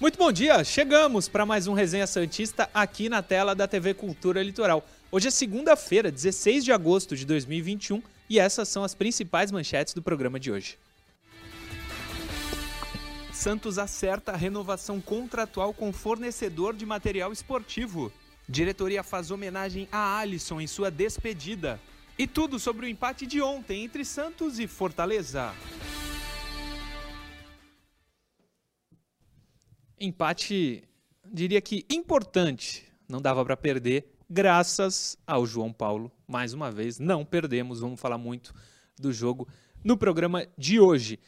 Muito bom dia, chegamos para mais um Resenha Santista aqui na tela da TV Cultura Litoral. Hoje é segunda-feira, 16 de agosto de 2021 e essas são as principais manchetes do programa de hoje. Santos acerta a renovação contratual com fornecedor de material esportivo. Diretoria faz homenagem a Alisson em sua despedida. E tudo sobre o empate de ontem entre Santos e Fortaleza. Empate, diria que importante, não dava para perder, graças ao João Paulo. Mais uma vez, não perdemos, vamos falar muito do jogo no programa de hoje.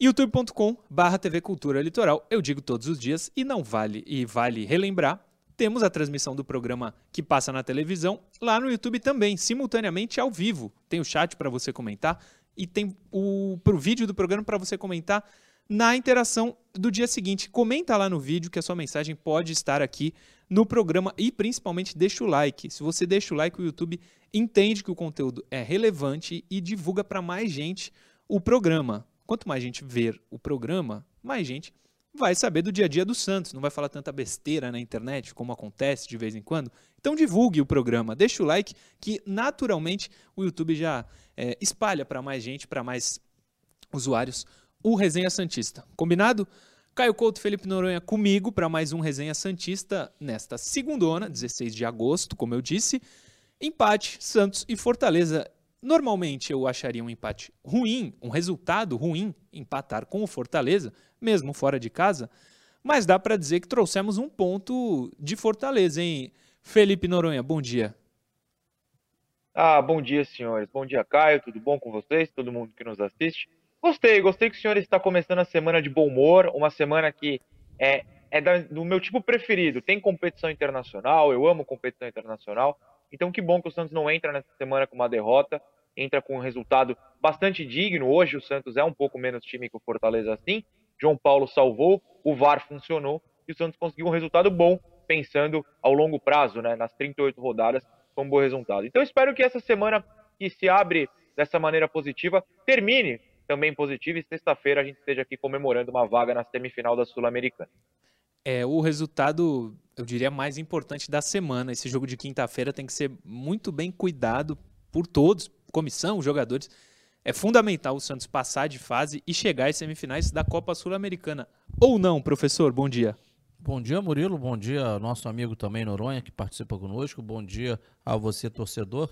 youtube.com barra TV Cultura Litoral, eu digo todos os dias e não vale, e vale relembrar, temos a transmissão do programa que passa na televisão lá no YouTube também, simultaneamente ao vivo. Tem o chat para você comentar e tem o pro vídeo do programa para você comentar na interação do dia seguinte. Comenta lá no vídeo que a sua mensagem pode estar aqui no programa e principalmente deixa o like. Se você deixa o like, o YouTube entende que o conteúdo é relevante e divulga para mais gente o programa. Quanto mais gente ver o programa, mais gente vai saber do dia a dia do Santos, não vai falar tanta besteira na internet como acontece de vez em quando. Então divulgue o programa, deixa o like que naturalmente o YouTube já é, espalha para mais gente, para mais usuários o Resenha Santista. Combinado? Caio Couto Felipe Noronha comigo para mais um Resenha Santista nesta segundona, 16 de agosto, como eu disse. Empate, Santos e Fortaleza. Normalmente eu acharia um empate ruim, um resultado ruim, empatar com o Fortaleza, mesmo fora de casa, mas dá para dizer que trouxemos um ponto de Fortaleza, hein? Felipe Noronha, bom dia. Ah, bom dia, senhores. Bom dia, Caio. Tudo bom com vocês? Todo mundo que nos assiste. Gostei, gostei que o senhor está começando a semana de bom humor, uma semana que é, é da, do meu tipo preferido. Tem competição internacional, eu amo competição internacional. Então que bom que o Santos não entra nessa semana com uma derrota, entra com um resultado bastante digno. Hoje o Santos é um pouco menos time que o Fortaleza assim. João Paulo salvou, o VAR funcionou e o Santos conseguiu um resultado bom, pensando ao longo prazo, né, nas 38 rodadas, com um bom resultado. Então espero que essa semana que se abre dessa maneira positiva termine também positivo. E sexta-feira a gente esteja aqui comemorando uma vaga na semifinal da Sul-Americana. É o resultado, eu diria, mais importante da semana. Esse jogo de quinta-feira tem que ser muito bem cuidado por todos, comissão, jogadores. É fundamental o Santos passar de fase e chegar às semifinais da Copa Sul-Americana. Ou não, professor? Bom dia. Bom dia, Murilo. Bom dia, nosso amigo também Noronha, que participa conosco. Bom dia a você, torcedor.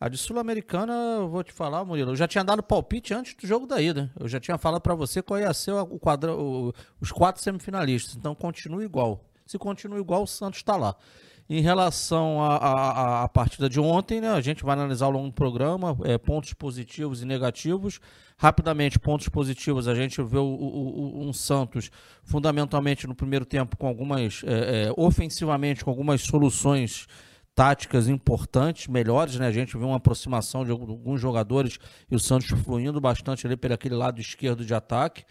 A de Sul-Americana, vou te falar, Murilo, eu já tinha dado palpite antes do jogo da ida. Eu já tinha falado para você qual ia ser o quadra, o, os quatro semifinalistas. Então continua igual. Se continua igual, o Santos está lá. Em relação à partida de ontem, né, a gente vai analisar ao longo do programa é, pontos positivos e negativos. Rapidamente, pontos positivos, a gente vê o, o, um Santos fundamentalmente no primeiro tempo com algumas, é, é, ofensivamente, com algumas soluções táticas importantes, melhores, né? A gente viu uma aproximação de alguns jogadores e o Santos fluindo bastante ali pelo aquele lado esquerdo de ataque.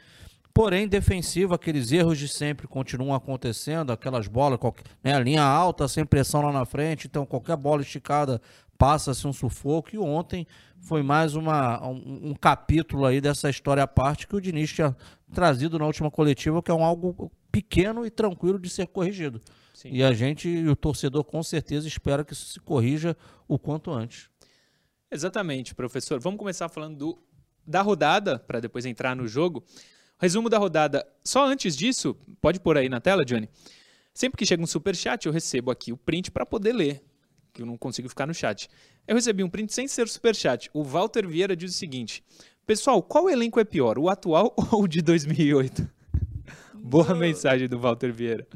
Porém, defensivo, aqueles erros de sempre continuam acontecendo, aquelas bolas, né, a linha alta, sem pressão lá na frente, então qualquer bola esticada passa-se um sufoco. E ontem foi mais uma, um, um, capítulo aí dessa história à parte que o Diniz tinha trazido na última coletiva, que é um algo pequeno e tranquilo de ser corrigido. Sim. E a gente e o torcedor com certeza espera que isso se corrija o quanto antes. Exatamente, professor. Vamos começar falando do, da rodada, para depois entrar no jogo. Resumo da rodada. Só antes disso, pode pôr aí na tela, Johnny. Sempre que chega um super chat, eu recebo aqui o print para poder ler, que eu não consigo ficar no chat. Eu recebi um print sem ser super chat. O Walter Vieira diz o seguinte: Pessoal, qual elenco é pior, o atual ou o de 2008? Boa mensagem do Walter Vieira.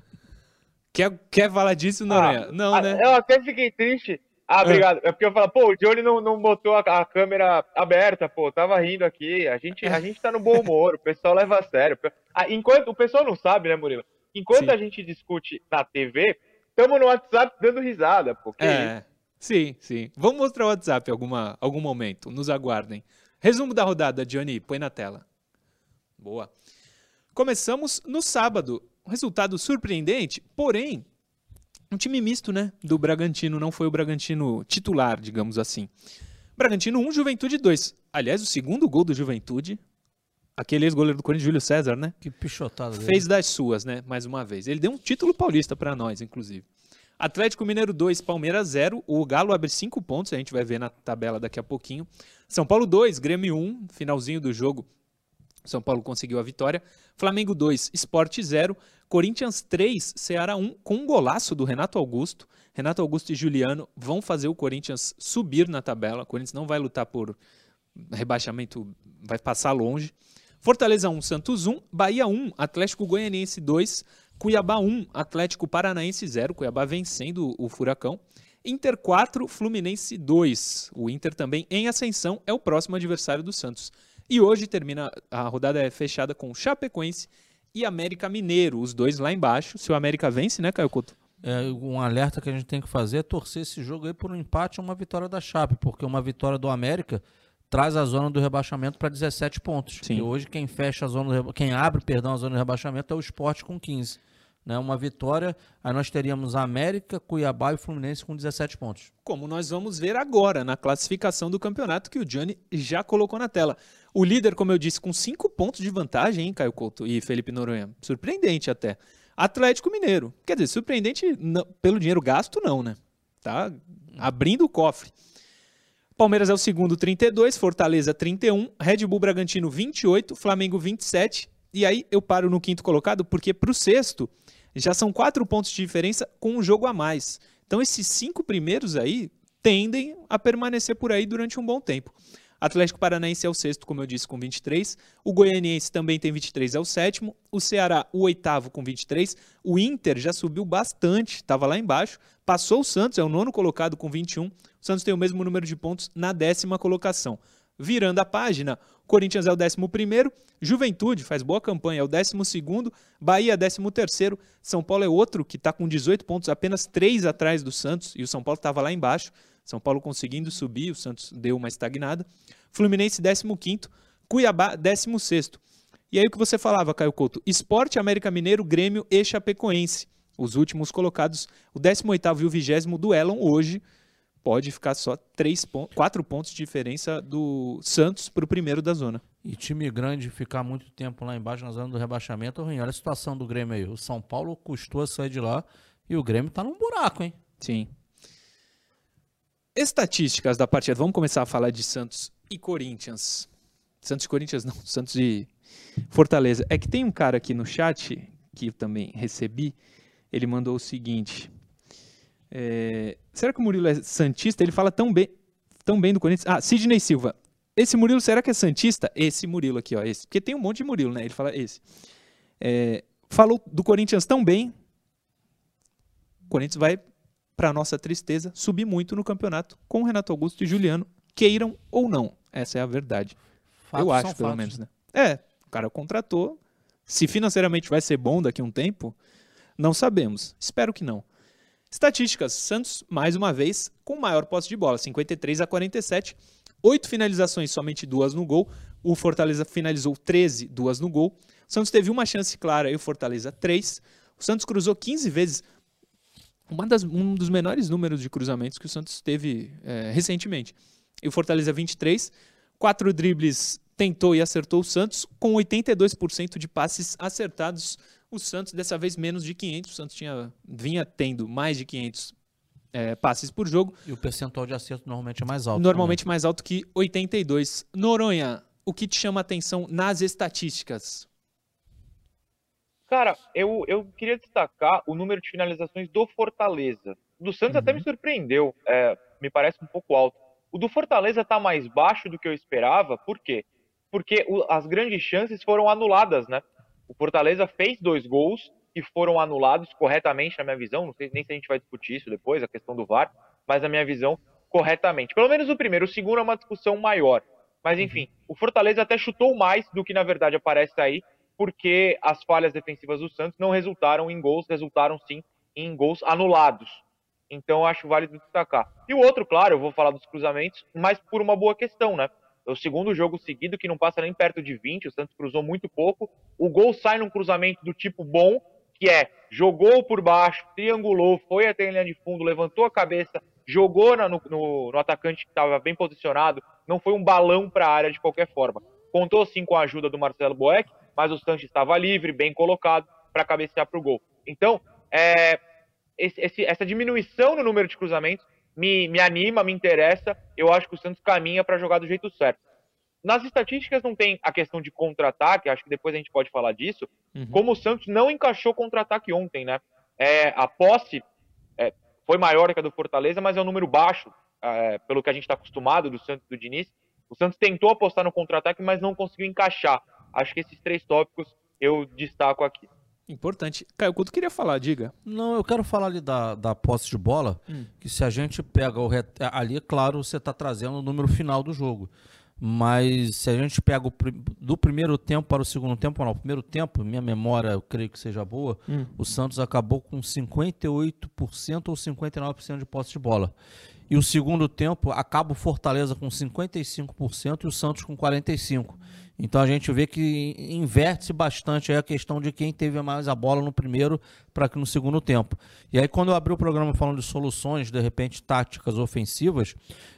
Quer, quer falar disso, Noronha? Ah, não, ah, né? Eu até fiquei triste. Ah, obrigado. É porque eu falo, pô, o Johnny não, não botou a, a, câmera aberta, pô, tava rindo aqui. A gente, a gente tá no bom humor, o pessoal leva a sério. Ah, enquanto, o pessoal não sabe, né, Murilo? Enquanto sim. a gente discute na TV, estamos no WhatsApp dando risada, pô. é, sim, sim. Vamos mostrar o WhatsApp em alguma, algum momento, nos aguardem. Resumo da rodada, Johnny, põe na tela. Boa. Começamos no sábado, um resultado surpreendente, porém, um time misto, né? Do Bragantino, não foi o Bragantino titular, digamos assim. Bragantino 1, Juventude 2. Aliás, o segundo gol do Juventude, aquele ex-goleiro do Corinthians, Júlio César, né? Que pichotada dele. Fez das suas, né? Mais uma vez. Ele deu um título paulista para nós, inclusive. Atlético Mineiro 2, Palmeiras 0. O Galo abre 5 pontos, a gente vai ver na tabela daqui a pouquinho. São Paulo 2, Grêmio 1, finalzinho do jogo. São Paulo conseguiu a vitória. Flamengo 2, Sport 0. Corinthians 3, Ceará 1, com um golaço do Renato Augusto. Renato Augusto e Juliano vão fazer o Corinthians subir na tabela. O Corinthians não vai lutar por rebaixamento, vai passar longe. Fortaleza 1, Santos 1, Bahia 1, Atlético Goianiense 2, Cuiabá 1, Atlético Paranaense 0, Cuiabá vencendo o Furacão. Inter 4, Fluminense 2. O Inter também em ascensão é o próximo adversário do Santos. E hoje termina a rodada é fechada com Chapecoense e América Mineiro, os dois lá embaixo. Se o América vence, né, Caio Couto? É, um alerta que a gente tem que fazer é torcer esse jogo aí por um empate ou uma vitória da Chape, porque uma vitória do América traz a zona do rebaixamento para 17 pontos. Sim. E hoje quem fecha a zona do, quem abre, perdão, a zona do rebaixamento é o Sport com 15. Né, uma vitória, aí nós teríamos América, Cuiabá e Fluminense com 17 pontos. Como nós vamos ver agora na classificação do campeonato que o Gianni já colocou na tela. O líder, como eu disse, com 5 pontos de vantagem, hein, Caio Couto e Felipe Noronha. Surpreendente até. Atlético Mineiro. Quer dizer, surpreendente não, pelo dinheiro gasto, não, né? Tá abrindo o cofre. Palmeiras é o segundo, 32, Fortaleza 31, Red Bull Bragantino 28, Flamengo 27. E aí eu paro no quinto colocado porque para o sexto já são quatro pontos de diferença com um jogo a mais. Então esses cinco primeiros aí tendem a permanecer por aí durante um bom tempo. Atlético Paranaense é o sexto, como eu disse, com 23. O Goianiense também tem 23, é o sétimo. O Ceará, o oitavo, com 23. O Inter já subiu bastante, estava lá embaixo. Passou o Santos, é o nono colocado com 21. O Santos tem o mesmo número de pontos na décima colocação. Virando a página, Corinthians é o décimo primeiro. Juventude faz boa campanha, é o décimo segundo. Bahia, décimo terceiro. São Paulo é outro que está com 18 pontos, apenas três atrás do Santos. E o São Paulo estava lá embaixo. São Paulo conseguindo subir, o Santos deu uma estagnada. Fluminense 15º, Cuiabá 16º. E aí o que você falava, Caio Couto? Esporte, América Mineiro, Grêmio e Chapecoense. Os últimos colocados, o 18º e o 20 duelam hoje. Pode ficar só três pontos, quatro pontos de diferença do Santos para o primeiro da zona. E time grande ficar muito tempo lá embaixo na zona do rebaixamento ruim. Olha a situação do Grêmio aí. O São Paulo custou a sair de lá e o Grêmio está num buraco, hein? Sim. Estatísticas da partida. Vamos começar a falar de Santos e Corinthians. Santos e Corinthians não, Santos e Fortaleza. É que tem um cara aqui no chat que também recebi. Ele mandou o seguinte: é, será que o Murilo é santista? Ele fala tão bem, tão bem do Corinthians. Ah, Sidney Silva. Esse Murilo, será que é santista? Esse Murilo aqui, ó, esse. Porque tem um monte de Murilo, né? Ele fala esse. É, falou do Corinthians tão bem. O Corinthians vai para nossa tristeza, subir muito no campeonato com Renato Augusto e Juliano, queiram ou não. Essa é a verdade. Fatos Eu acho, pelo fatos. menos, né? É, o cara contratou. Se financeiramente vai ser bom daqui a um tempo, não sabemos. Espero que não. Estatísticas: Santos, mais uma vez, com maior posse de bola, 53 a 47. Oito finalizações, somente duas no gol. O Fortaleza finalizou 13, duas no gol. O Santos teve uma chance clara e o Fortaleza três. O Santos cruzou 15 vezes. Das, um dos menores números de cruzamentos que o Santos teve é, recentemente. E o Fortaleza 23. Quatro dribles tentou e acertou o Santos, com 82% de passes acertados. O Santos, dessa vez, menos de 500. O Santos tinha, vinha tendo mais de 500 é, passes por jogo. E o percentual de acerto normalmente é mais alto. Normalmente mais alto que 82. Noronha, o que te chama a atenção nas estatísticas? Cara, eu, eu queria destacar o número de finalizações do Fortaleza. O do Santos até me surpreendeu, é, me parece um pouco alto. O do Fortaleza tá mais baixo do que eu esperava, por quê? Porque o- as grandes chances foram anuladas, né? O Fortaleza fez dois gols que foram anulados corretamente, na minha visão. Não sei nem se a gente vai discutir isso depois, a questão do VAR, mas na minha visão, corretamente. Pelo menos o primeiro. O segundo é uma discussão maior. Mas enfim, o Fortaleza até chutou mais do que na verdade aparece aí, porque as falhas defensivas do Santos não resultaram em gols, resultaram sim em gols anulados. Então acho válido destacar. E o outro, claro, eu vou falar dos cruzamentos, mas por uma boa questão, né? É o segundo jogo seguido que não passa nem perto de 20, o Santos cruzou muito pouco. O gol sai num cruzamento do tipo bom, que é jogou por baixo, triangulou, foi até a linha de fundo, levantou a cabeça, jogou no, no- no atacante que estava bem posicionado, não foi um balão para a área de qualquer forma. Contou sim com a ajuda do Marcelo Boeck, mas o Santos estava livre, bem colocado, para cabecear para o gol. Então, é, esse, esse, essa diminuição no número de cruzamentos me, me anima, me interessa. Eu acho que o Santos caminha para jogar do jeito certo. Nas estatísticas não tem a questão de contra-ataque, acho que depois a gente pode falar disso. Uhum. Como o Santos não encaixou contra-ataque ontem, né? É, a posse é, foi maior que a do Fortaleza, mas é um número baixo, é, pelo que a gente está acostumado do Santos do Diniz. O Santos tentou apostar no contra-ataque, mas não conseguiu encaixar. Acho que esses três tópicos eu destaco aqui. Importante. Caio Couto queria falar, diga. Não, eu quero falar ali da, da posse de bola, hum. que se a gente pega o ret... ali, é claro, você está trazendo o número final do jogo. Mas se a gente pega o, do primeiro tempo para o segundo tempo, não, o primeiro tempo, minha memória eu creio que seja boa, hum. o Santos acabou com 58% ou 59% de posse de bola. E o segundo tempo acaba o Fortaleza com 55% e o Santos com 45%. Então a gente vê que inverte-se bastante a questão de quem teve mais a bola no primeiro para que no segundo tempo. E aí quando eu abri o programa falando de soluções, de repente táticas ofensivas,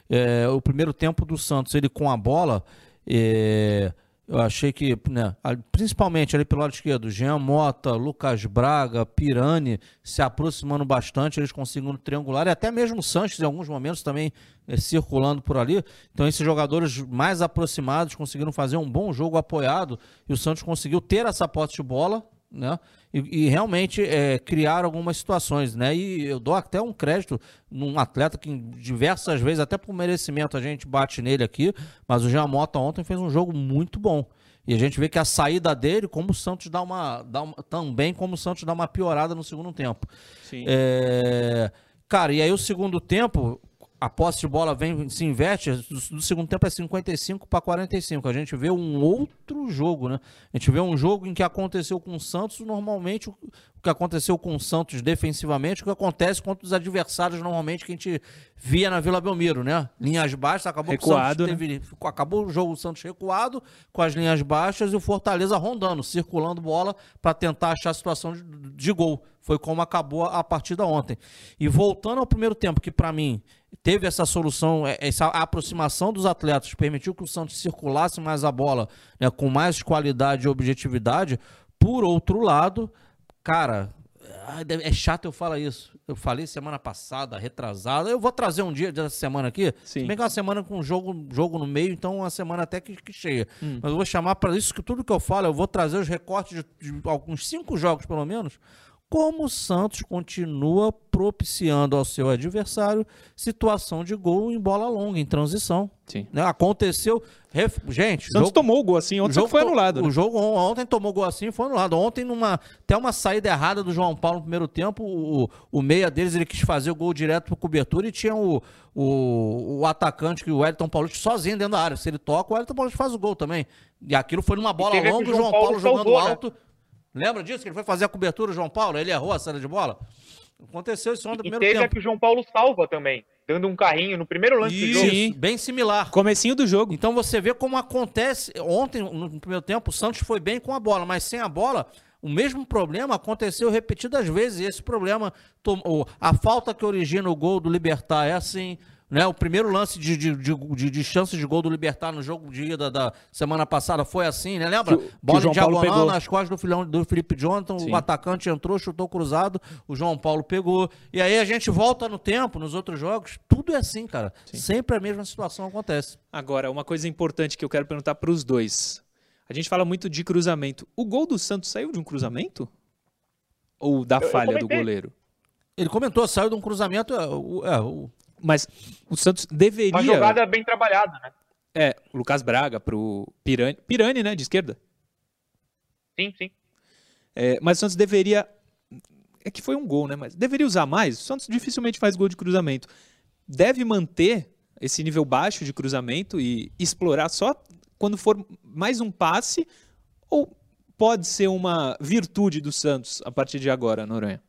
é, o primeiro tempo do Santos, ele com a bola, é, eu achei que, né, principalmente ali pelo lado esquerdo, Jean Mota, Lucas Braga, Pirani se aproximando bastante, eles conseguindo triangular, e até mesmo o Sanches em alguns momentos também é, circulando por ali. Então, esses jogadores mais aproximados conseguiram fazer um bom jogo apoiado, e o Santos conseguiu ter essa posse de bola, né? E, e realmente é, criar algumas situações, né? E eu dou até um crédito num atleta que diversas vezes, até por merecimento, a gente bate nele aqui, mas o Jean Mota ontem fez um jogo muito bom. E a gente vê que a saída dele, como o Santos dá uma, dá uma também como o Santos dá uma piorada no segundo tempo. Sim. É, cara, e aí o segundo tempo, a posse de bola vem, se inverte, do, segundo tempo é 55 para 45. A gente vê um outro jogo, né? A gente vê um jogo em que aconteceu com o Santos, normalmente o, o que aconteceu com o Santos defensivamente, o que acontece contra os adversários normalmente que a gente via na Vila Belmiro, né? Linhas baixas, acabou recuado, o Santos teve, né? acabou o jogo o Santos recuado com as linhas baixas e o Fortaleza rondando, circulando bola para tentar achar a situação de, de gol. Foi como acabou a partida ontem. E voltando ao primeiro tempo, que para mim teve essa solução, é, essa aproximação dos atletas, permitiu que o Santos circulasse mais a bola né, com mais qualidade e objetividade. Por outro lado, cara, é chato eu falar isso. Eu falei semana passada, retrasada. Eu vou trazer um dia dessa semana aqui. Sim. Bem que é uma semana com jogo, jogo no meio, então uma semana até que, que cheia. Hum. Mas eu vou chamar para isso que tudo que eu falo, eu vou trazer os recortes de, de alguns cinco jogos, pelo menos, como o Santos continua propiciando ao seu adversário situação de gol em bola longa, em transição. Sim. Né? Aconteceu. Ref... Gente. O Santos jogo... tomou o gol assim, ontem o jogo foi anulado. Né? O jogo ontem tomou gol assim foi anulado. Ontem, numa até uma saída errada do João Paulo no primeiro tempo, o, o meia deles ele quis fazer o gol direto para cobertura e tinha o, o, o atacante, que o Wellington Paulista, sozinho dentro da área. Se ele toca, o Wellington Paulista faz o gol também. E aquilo foi numa bola longa, o João Paulo, Paulo jogando né? alto. Lembra disso? Que ele foi fazer a cobertura, o João Paulo? Ele errou a saída de bola? Aconteceu isso ontem no primeiro teve tempo. a que o João Paulo salva também, dando um carrinho no primeiro lance isso, do jogo. Sim, bem similar. Comecinho do jogo. Então você vê como acontece. Ontem, no primeiro tempo, o Santos foi bem com a bola, mas sem a bola, o mesmo problema aconteceu repetidas vezes. E esse problema, a falta que origina o gol do Libertar é assim. Né? O primeiro lance de, de, de, de, chance de gol do Libertar no jogo de ida da semana passada foi assim, né? Lembra? Que, Bola que em diagonal nas costas do, filhão, do Felipe Jonathan, Sim. o atacante entrou, chutou cruzado, o João Paulo pegou. E aí a gente volta no tempo, nos outros jogos, tudo é assim, cara. Sim. Sempre a mesma situação acontece. Agora, uma coisa importante que eu quero perguntar para os dois. A gente fala muito de cruzamento. O gol do Santos saiu de um cruzamento? Ou da eu, falha eu do goleiro? Ele comentou, saiu de um cruzamento. É, o, é, o mas o Santos deveria. Uma jogada bem trabalhada, né? É, o Lucas Braga pro Pirani. Pirani, né? De esquerda. Sim, sim. É, mas o Santos deveria. É que foi um gol, né? Mas deveria usar mais. O Santos dificilmente faz gol de cruzamento. Deve manter esse nível baixo de cruzamento e explorar só quando for mais um passe? Ou pode ser uma virtude do Santos a partir de agora, Noronha?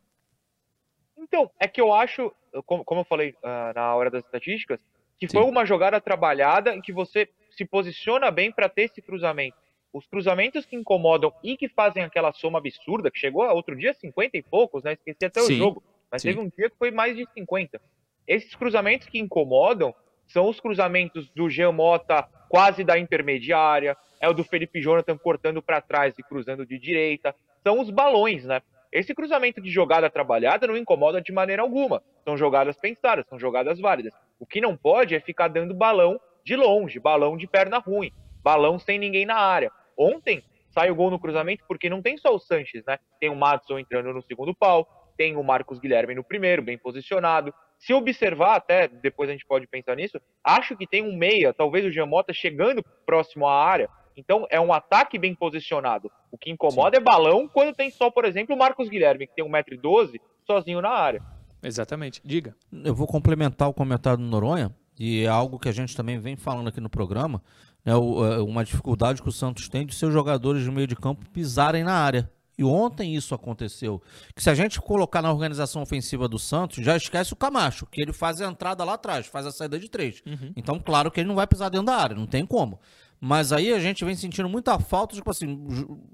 Então, é que eu acho, como, como eu falei uh, na hora das estatísticas, que Sim. foi uma jogada trabalhada em que você se posiciona bem para ter esse cruzamento. Os cruzamentos que incomodam e que fazem aquela soma absurda, que chegou outro dia 50 e poucos, né? Esqueci até Sim. o jogo, mas Sim. teve um dia que foi mais de 50. Esses cruzamentos que incomodam são os cruzamentos do Jean Mota quase da intermediária, é o do Felipe Jonathan cortando para trás e cruzando de direita. São os balões, né? Esse cruzamento de jogada trabalhada não incomoda de maneira alguma. São jogadas pensadas, são jogadas válidas. O que não pode é ficar dando balão de longe, balão de perna ruim, balão sem ninguém na área. Ontem sai o gol no cruzamento porque não tem só o Sanches, né? Tem o Matson entrando no segundo pau, tem o Marcos Guilherme no primeiro, bem posicionado. Se observar, até depois a gente pode pensar nisso, acho que tem um meia, talvez o Giamota chegando próximo à área. Então é um ataque bem posicionado. O que incomoda Sim. é balão quando tem só, por exemplo, o Marcos Guilherme, que tem 1,12m, sozinho na área. Exatamente. Diga. Eu vou complementar o comentário do Noronha, e é algo que a gente também vem falando aqui no programa, né, uma dificuldade que o Santos tem de seus jogadores de meio de campo pisarem na área. E ontem isso aconteceu. Que se a gente colocar na organização ofensiva do Santos, já esquece o Camacho, que ele faz a entrada lá atrás, faz a saída de três. Uhum. Então, claro que ele não vai pisar dentro da área, não tem como. Mas aí a gente vem sentindo muita falta, tipo assim,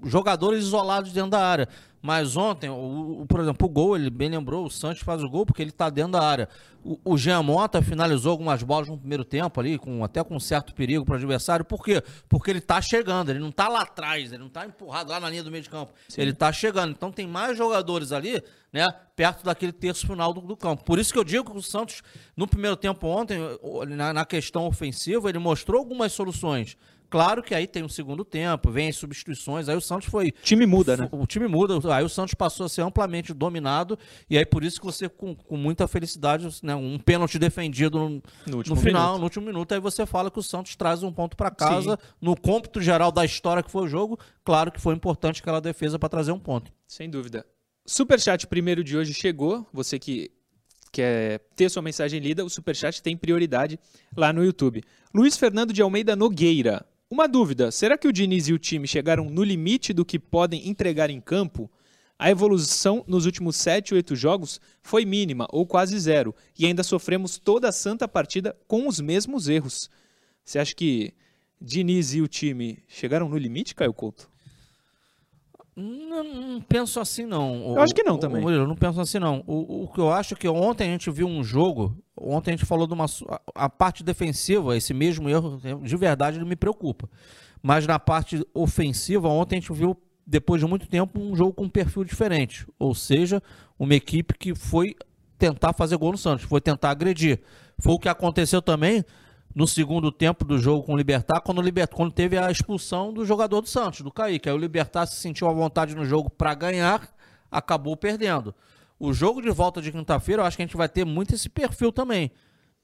jogadores isolados dentro da área. Mas ontem, o, o, por exemplo, o gol, ele bem lembrou, o Santos faz o gol porque ele está dentro da área. O, o Jean Mota finalizou algumas bolas no primeiro tempo ali, com, até com certo perigo para o adversário. Por quê? Porque ele está chegando, ele não está lá atrás, ele não está empurrado lá na linha do meio de campo. Sim. Ele está chegando. Então tem mais jogadores ali, né, perto daquele terço final do, do, campo. Por isso que eu digo que o Santos, no primeiro tempo ontem, na, na questão ofensiva, ele mostrou algumas soluções. Claro que aí tem um segundo tempo, vem as substituições, aí o Santos foi. O time muda, né? O time muda, aí o Santos passou a ser amplamente dominado, e aí por isso que você, com, com muita felicidade, né, um pênalti defendido no, no, no final, minuto. no último minuto, aí você fala que o Santos traz um ponto para casa. Sim. No cômputo geral da história que foi o jogo, claro que foi importante aquela defesa para trazer um ponto. Sem dúvida. Superchat primeiro de hoje chegou. Você que quer ter sua mensagem lida, o Superchat tem prioridade lá no YouTube. Luiz Fernando de Almeida Nogueira. Uma dúvida: será que o Diniz e o time chegaram no limite do que podem entregar em campo? A evolução nos últimos 7 ou 8 jogos foi mínima ou quase zero, e ainda sofremos toda a santa partida com os mesmos erros. Você acha que Diniz e o time chegaram no limite, Caio Couto? Não, não penso assim, não. Eu acho que não o, também. eu não penso assim, não. O, o, que eu acho é que ontem a gente viu um jogo. Ontem a gente falou de uma. A parte defensiva, esse mesmo erro, de verdade, ele me preocupa. Mas na parte ofensiva, ontem a gente viu, depois de muito tempo, um jogo com um perfil diferente. Ou seja, uma equipe que foi tentar fazer gol no Santos, foi tentar agredir. Foi o que aconteceu também no segundo tempo do jogo com o Libertar, quando, o Libertar, quando teve a expulsão do jogador do Santos, do Kaique. Aí o Libertar se sentiu à vontade no jogo para ganhar, acabou perdendo. O jogo de volta de quinta-feira, eu acho que a gente vai ter muito esse perfil também.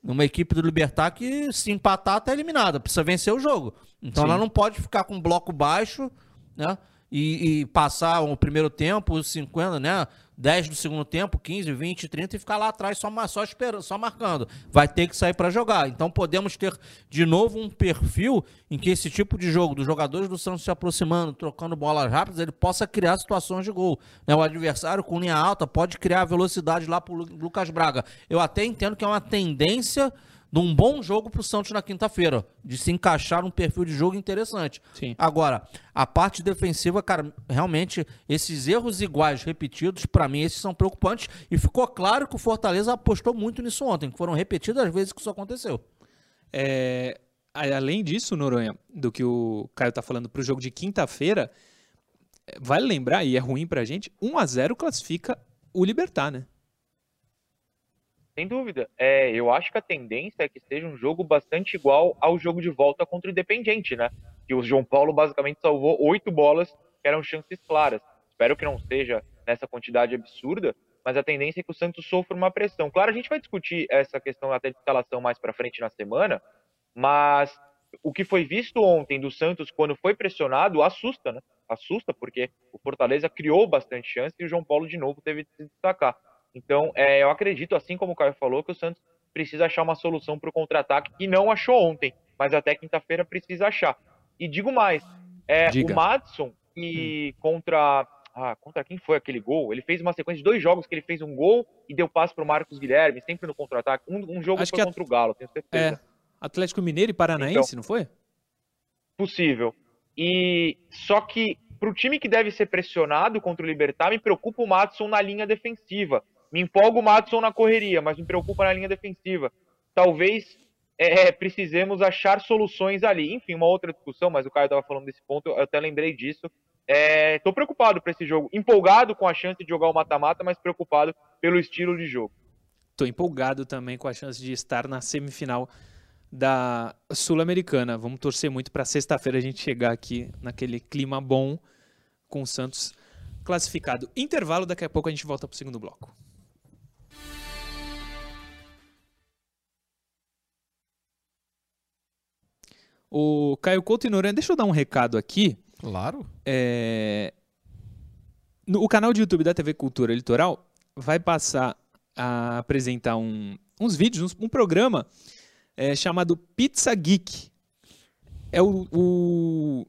Uma equipe do Libertar que se empatar tá eliminada, precisa vencer o jogo. Então Sim. ela não pode ficar com um bloco baixo, né? E, e, passar o primeiro tempo, os 50, né? 10 do segundo tempo, 15, 20, 30 e ficar lá atrás só, só esperando, só marcando. Vai ter que sair para jogar. Então podemos ter de novo um perfil em que esse tipo de jogo, dos jogadores do Santos se aproximando, trocando bolas rápidas, ele possa criar situações de gol. Né? O adversário com linha alta pode criar velocidade lá para Lucas Braga. Eu até entendo que é uma tendência de um bom jogo para o Santos na quinta-feira, de se encaixar num perfil de jogo interessante. Sim. Agora, a parte defensiva, cara, realmente, esses erros iguais repetidos, para mim, esses são preocupantes. E ficou claro que o Fortaleza apostou muito nisso ontem, que foram repetidas as vezes que isso aconteceu. É, além disso, Noronha, do que o Caio tá falando para o jogo de quinta-feira, vale lembrar, e é ruim para a gente, 1 a 0 classifica o Libertar, né? Sem dúvida. É, eu acho que a tendência é que seja um jogo bastante igual ao jogo de volta contra o Independiente, né? Que o João Paulo basicamente salvou oito bolas que eram chances claras. Espero que não seja nessa quantidade absurda, mas a tendência é que o Santos sofra uma pressão. Claro, a gente vai discutir essa questão até de escalação mais para frente na semana, mas o que foi visto ontem do Santos quando foi pressionado assusta, né? Assusta porque o Fortaleza criou bastante chance e o João Paulo de novo teve de se destacar. Então, é, eu acredito, assim como o Caio falou, que o Santos precisa achar uma solução para o contra-ataque que não achou ontem, mas até quinta-feira precisa achar. E digo mais, é, o Madison e hum. contra ah, contra quem foi aquele gol? Ele fez uma sequência de dois jogos que ele fez um gol e deu passe para o Marcos Guilherme, sempre no contra-ataque. Um, um, jogo Acho foi contra a... o Galo, tenho certeza. É, Atlético Mineiro e Paranaense, então, não foi? Possível. E só que para o time que deve ser pressionado contra o Libertar, me preocupa o Madison na linha defensiva. Me empolga o Matson na correria, mas me preocupa na linha defensiva. Talvez é, precisemos achar soluções ali. Enfim, uma outra discussão, mas o Caio estava falando desse ponto, eu até lembrei disso. Estou é, preocupado para esse jogo, empolgado com a chance de jogar o mata-mata, mas preocupado pelo estilo de jogo. Estou empolgado também com a chance de estar na semifinal da Sul-Americana. Vamos torcer muito para sexta-feira a gente chegar aqui naquele clima bom com o Santos classificado. Intervalo, daqui a pouco a gente volta para o segundo bloco. O Caio Couto e Noronha, deixa eu dar um recado aqui. Claro. É... No, o canal de YouTube da TV Cultura Litoral vai passar a apresentar um, uns vídeos, um, um programa é, chamado Pizza Geek. É o, o,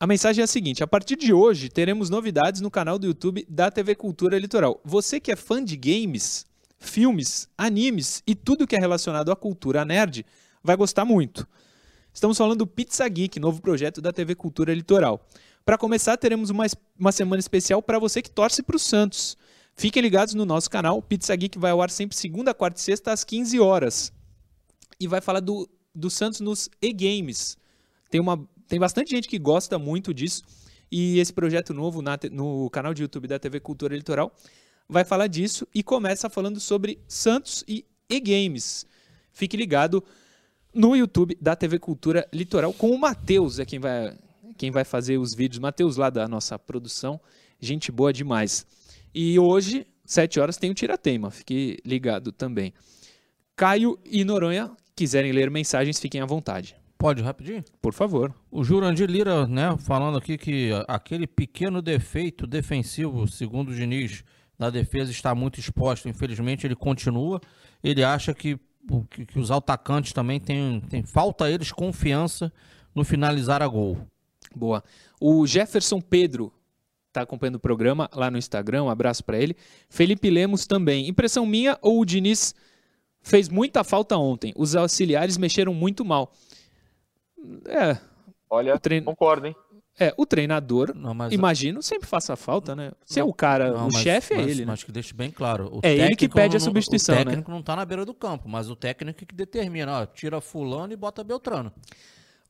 a mensagem é a seguinte: a partir de hoje teremos novidades no canal do YouTube da TV Cultura Litoral. Você que é fã de games, filmes, animes e tudo que é relacionado à cultura nerd, vai gostar muito. Estamos falando do Pizza Geek, novo projeto da TV Cultura Litoral. Para começar, teremos uma, uma semana especial para você que torce para o Santos. Fiquem ligados no nosso canal. Pizza Geek vai ao ar sempre segunda, quarta e sexta às 15 horas. E vai falar do, do Santos nos e-games. Tem, tem bastante gente que gosta muito disso. E esse projeto novo na, no canal de YouTube da TV Cultura Litoral vai falar disso e começa falando sobre Santos e e-games. Fique ligado no YouTube da TV Cultura Litoral com o Matheus, é quem vai, quem vai fazer os vídeos. Matheus lá da nossa produção, gente boa demais. E hoje, 7 horas, tem o Tiratema, fique ligado também. Caio e Noronha, quiserem ler mensagens, fiquem à vontade. Pode, rapidinho? Por favor. O Jurandir Lira, né, falando aqui que aquele pequeno defeito defensivo, segundo o Diniz, na defesa está muito exposto. Infelizmente, ele continua. Ele acha que que, que os atacantes também têm, tem falta a eles confiança no finalizar a gol. Boa. O Jefferson Pedro está acompanhando o programa lá no Instagram, um abraço para ele. Felipe Lemos também. Impressão minha ou o Diniz fez muita falta ontem? Os auxiliares mexeram muito mal. É. Olha, treino... concordo, hein? É, o treinador, não, mas... imagino, sempre faça falta, né? Se é o cara, não, o chefe é mas, ele, né? Mas que deixe bem claro. É ele que pede a substituição, né? O técnico né? não tá na beira do campo, mas o técnico que determina, ó, tira fulano e bota Beltrano.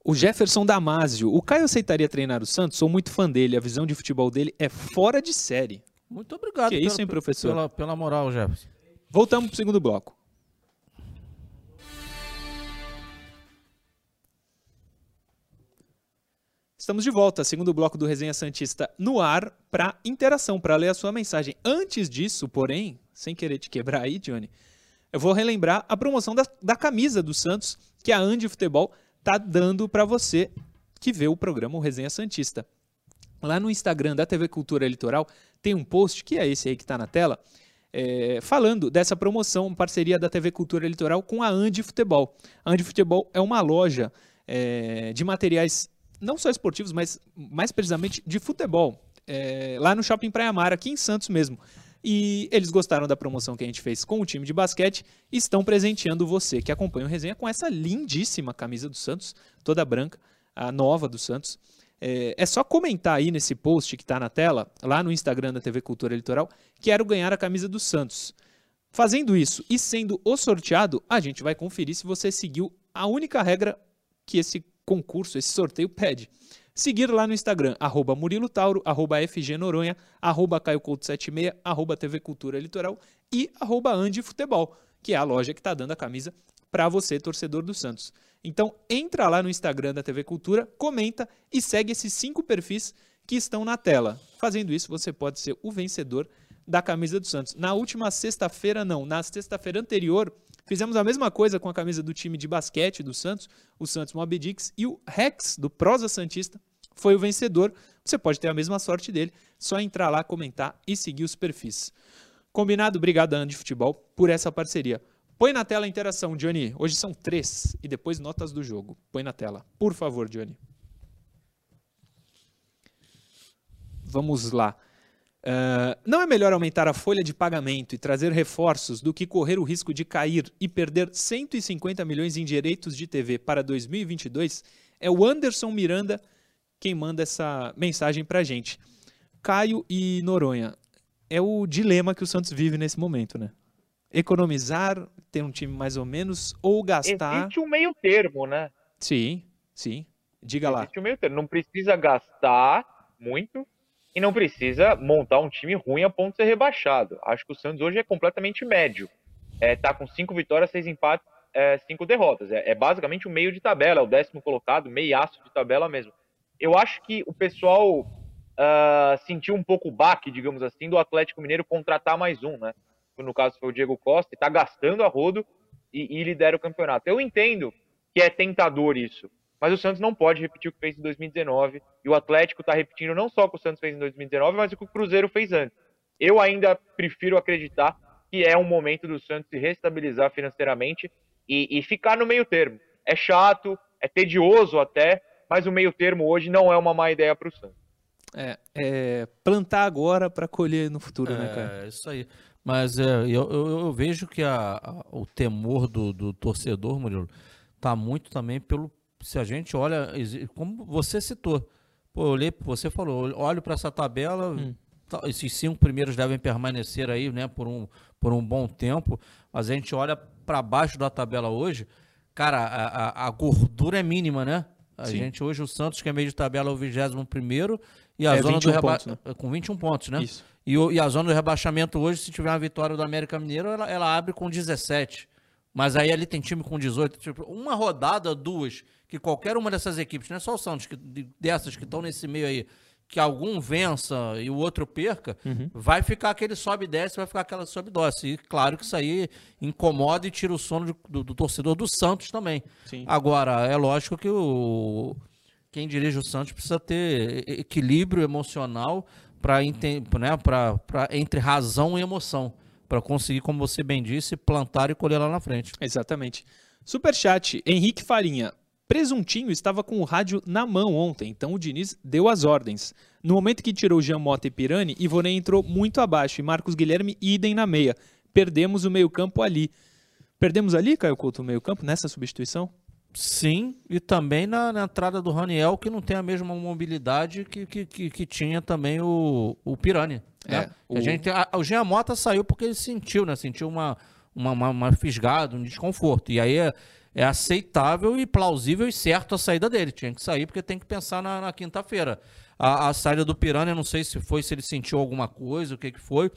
O Jefferson Damasio. O Caio aceitaria treinar o Santos? Sou muito fã dele. A visão de futebol dele é fora de série. Muito obrigado. Que pela, isso, hein, professor? Pela, pela moral, Jefferson. Voltamos pro segundo bloco. Estamos de volta, segundo bloco do Resenha Santista no ar, para interação, para ler a sua mensagem. Antes disso, porém, sem querer te quebrar aí, Johnny, eu vou relembrar a promoção da, da camisa do Santos que a Andi Futebol tá dando para você que vê o programa o Resenha Santista. Lá no Instagram da TV Cultura Litoral tem um post, que é esse aí que está na tela, é, falando dessa promoção, parceria da TV Cultura Litoral com a Andi Futebol. A Andi Futebol é uma loja é, de materiais não só esportivos, mas mais precisamente de futebol, é, lá no Shopping Praia Mar, aqui em Santos mesmo. E eles gostaram da promoção que a gente fez com o time de basquete e estão presenteando você que acompanha o resenha com essa lindíssima camisa do Santos, toda branca, a nova do Santos. É, é só comentar aí nesse post que está na tela, lá no Instagram da TV Cultura Litoral, quero ganhar a camisa do Santos. Fazendo isso e sendo o sorteado, a gente vai conferir se você seguiu a única regra que esse concurso, esse sorteio pede. Seguir lá no Instagram, arroba Murilo Tauro, arroba FG Noronha, arroba Caio 76, arroba TV Cultura Litoral e arroba Andi Futebol, que é a loja que está dando a camisa para você, torcedor do Santos. Então, entra lá no Instagram da TV Cultura, comenta e segue esses cinco perfis que estão na tela. Fazendo isso, você pode ser o vencedor da camisa do Santos. Na última sexta-feira, não, na sexta-feira anterior, Fizemos a mesma coisa com a camisa do time de basquete do Santos, o Santos Mob Dix, e o Rex, do Prosa Santista, foi o vencedor. Você pode ter a mesma sorte dele, só entrar lá, comentar e seguir os perfis. Combinado? Obrigado, Andy Futebol, por essa parceria. Põe na tela a interação, Johnny. Hoje são três e depois notas do jogo. Põe na tela. Por favor, Johnny. Vamos lá. Uh, não é melhor aumentar a folha de pagamento e trazer reforços do que correr o risco de cair e perder 150 milhões em direitos de TV para 2022? É o Anderson Miranda quem manda essa mensagem para a gente. Caio e Noronha, é o dilema que o Santos vive nesse momento, né? Economizar, ter um time mais ou menos, ou gastar. Existe um meio termo, né? Sim, sim. Diga lá. Existe um meio termo. Não precisa gastar muito e não precisa montar um time ruim a ponto de ser rebaixado. Acho que o Santos hoje é completamente médio. É, tá com cinco vitórias, seis empates, é, cinco derrotas. É, é basicamente o meio de tabela, é o décimo colocado, meiaço de tabela mesmo. Eu acho que o pessoal uh, sentiu um pouco o baque, digamos assim, do Atlético Mineiro contratar mais um, né? No caso foi o Diego Costa, e tá gastando a rodo e, e lidera o campeonato. Eu entendo que é tentador isso, mas o Santos não pode repetir o que fez em 2019, e o Atlético está repetindo não só o que o Santos fez em 2019, mas o que o Cruzeiro fez antes. Eu ainda prefiro acreditar que é um momento do Santos se restabilizar financeiramente e, e ficar no meio termo. É chato, é tedioso até, mas o meio termo hoje não é uma má ideia para o Santos. É, é, plantar agora para colher no futuro, né, é, né, cara? É, isso aí. Mas é, eu, eu, eu, vejo que a, a, o temor do, do torcedor, Murilo, tá muito também pelo. Se a gente olha, como você citou, pô, eu olhei, você falou, olho para essa tabela, hum. tá, esses cinco primeiros devem permanecer aí, né, por um, por um bom tempo, mas a gente olha para baixo da tabela hoje, cara, a, a, a gordura é mínima, né? A Sim. gente hoje, o Santos, que é meio de tabela, é o 21 primeiro e a é, zona do rebaixamento. Né? Com 21 pontos, né? Isso. E, e a zona do rebaixamento hoje, se tiver uma vitória do América Mineiro, ela, ela abre com 17. Mas aí ali tem time com 18. Tipo, uma rodada, duas, que qualquer uma dessas equipes, não é só o Santos, que, dessas que estão nesse meio aí, que algum vença e o outro perca, uhum. vai ficar aquele sobe e desce, vai ficar aquela sobe e desce. E claro que isso aí incomoda e tira o sono de, do, do, torcedor do Santos também. Sim. Agora, é lógico que o, quem dirige o Santos precisa ter equilíbrio emocional para né, entre razão e emoção para conseguir, como você bem disse, plantar e colher lá na frente. Exatamente. Superchat, Henrique Farinha. Presuntinho estava com o rádio na mão ontem, então o Diniz deu as ordens. No momento que tirou Jean Mota e Pirani, Ivonei entrou muito abaixo e Marcos Guilherme idem na meia. Perdemos o meio-campo ali. Perdemos ali, Caio Couto, o meio-campo, nessa substituição? Sim, e também na, na, entrada do Raniel, que não tem a mesma mobilidade que, que, que, que tinha também o, o Pirani. Né? É, o... A gente, a, o Jean Mota saiu porque ele sentiu, né? Sentiu uma, uma, uma, uma fisgada, um desconforto. E aí é, é, aceitável e plausível e certo a saída dele. Tinha que sair porque tem que pensar na, na quinta-feira. A, a, saída do Pirani, eu não sei se foi, se ele sentiu alguma coisa, o que, que foi.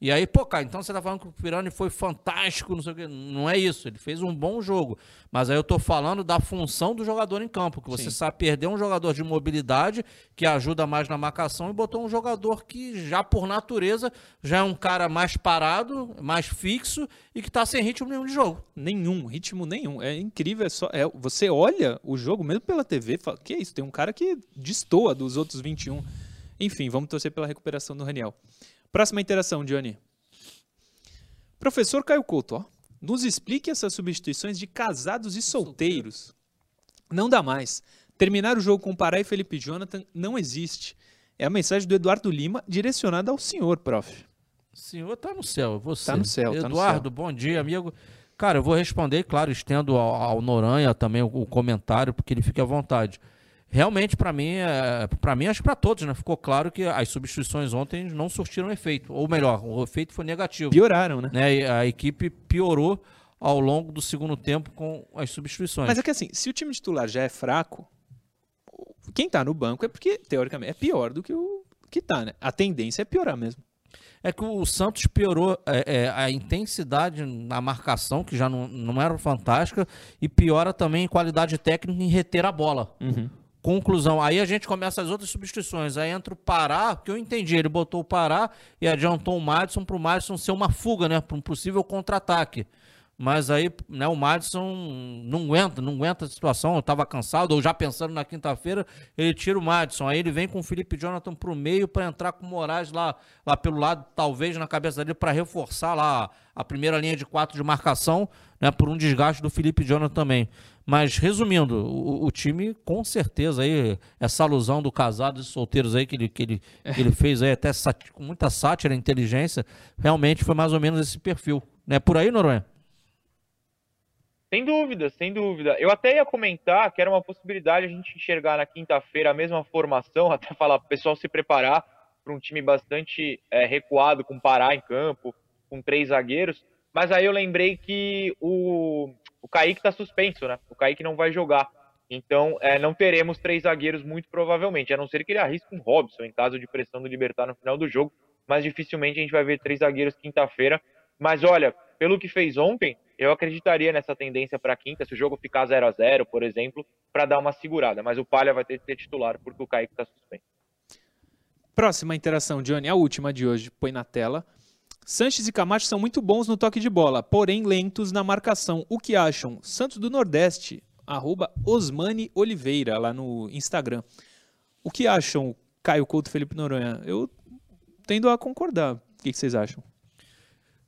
E aí, pô, cara, então você tá falando que o Pirani foi fantástico, não sei o quê. Não é isso, ele fez um bom jogo. Mas aí eu tô falando da função do jogador em campo, que você Sim. sabe perder um jogador de mobilidade, que ajuda mais na marcação, e botou um jogador que já por natureza já é um cara mais parado, mais fixo e que tá sem ritmo nenhum de jogo. Nenhum, ritmo nenhum. É incrível, é só, é, você olha o jogo mesmo pela TV, fala, que é isso, tem um cara que destoa dos outros 21. Enfim, vamos torcer pela recuperação do Raniel. Próxima interação, Johnny. Professor Caio Couto, ó, nos explique essas substituições de casados e solteiros. Não dá mais. Terminar o jogo com Pará e Felipe Jonathan não existe. É a mensagem do Eduardo Lima direcionada ao senhor, prof. O senhor tá no céu, você. Tá no céu, Eduardo, tá no céu. bom dia, amigo. Cara, eu vou responder, claro, estendo ao, ao Noranha também o, o comentário, porque ele fique à vontade realmente para mim, é, para mim acho que para todos, né? Ficou claro que as substituições ontem não surtiram efeito, ou melhor, o efeito foi negativo. Pioraram, né? né? A equipe piorou ao longo do segundo tempo com as substituições. Mas é que assim, se o time titular já é fraco, quem tá no banco é porque teoricamente é pior do que o que tá, né? A tendência é piorar mesmo. É que o Santos piorou é, é, a intensidade na marcação, que já não, não era fantástica, e piora também em qualidade técnica em reter a bola. Uhum. Conclusão. Aí a gente começa as outras substituições. Aí entra o Pará, que eu entendi. Ele botou o Pará e adiantou o Madison para o Madison ser uma fuga, né? Para um possível contra-ataque. Mas aí, né, o Madison não aguenta, não aguenta a situação, eu tava cansado, ou já pensando na quinta-feira, ele tira o Madison. Aí ele vem com o Felipe Jonathan pro meio para entrar com o Moraes lá, lá pelo lado, talvez na cabeça dele, para reforçar lá a primeira linha de quatro de marcação, né, por um desgaste do Felipe Jonathan também. Mas resumindo, o, o, time com certeza aí, essa alusão do casado e solteiros aí que ele, que ele, que ele fez aí, até com muita sátira, inteligência, realmente foi mais ou menos esse perfil. Né? Por aí, Noronha? Sem dúvida, sem dúvida. Eu até ia comentar que era uma possibilidade a gente enxergar na quinta-feira a mesma formação, até falar para o pessoal se preparar para um time bastante é, recuado, com Pará em campo, com três zagueiros. Mas aí eu lembrei que o, o Kaique tá suspenso, né? O Kaique não vai jogar. Então, é, não teremos três zagueiros muito provavelmente, a não ser que ele arrisque um Robson em caso de pressão do Libertar no final do jogo, mas dificilmente a gente vai ver três zagueiros quinta-feira. Mas olha, pelo que fez ontem, eu acreditaria nessa tendência para quinta, se o jogo ficar 0 a 0 por exemplo, para dar uma segurada. Mas o Palha vai ter que ser titular porque o Kaique está suspenso. Próxima interação, Johnny, a última de hoje, põe na tela. Sanches e Camacho são muito bons no toque de bola, porém lentos na marcação. O que acham? Santos do Nordeste, arroba Osmane Oliveira, lá no Instagram. O que acham, Caio Couto Felipe Noronha? Eu tendo a concordar. O que, vocês acham?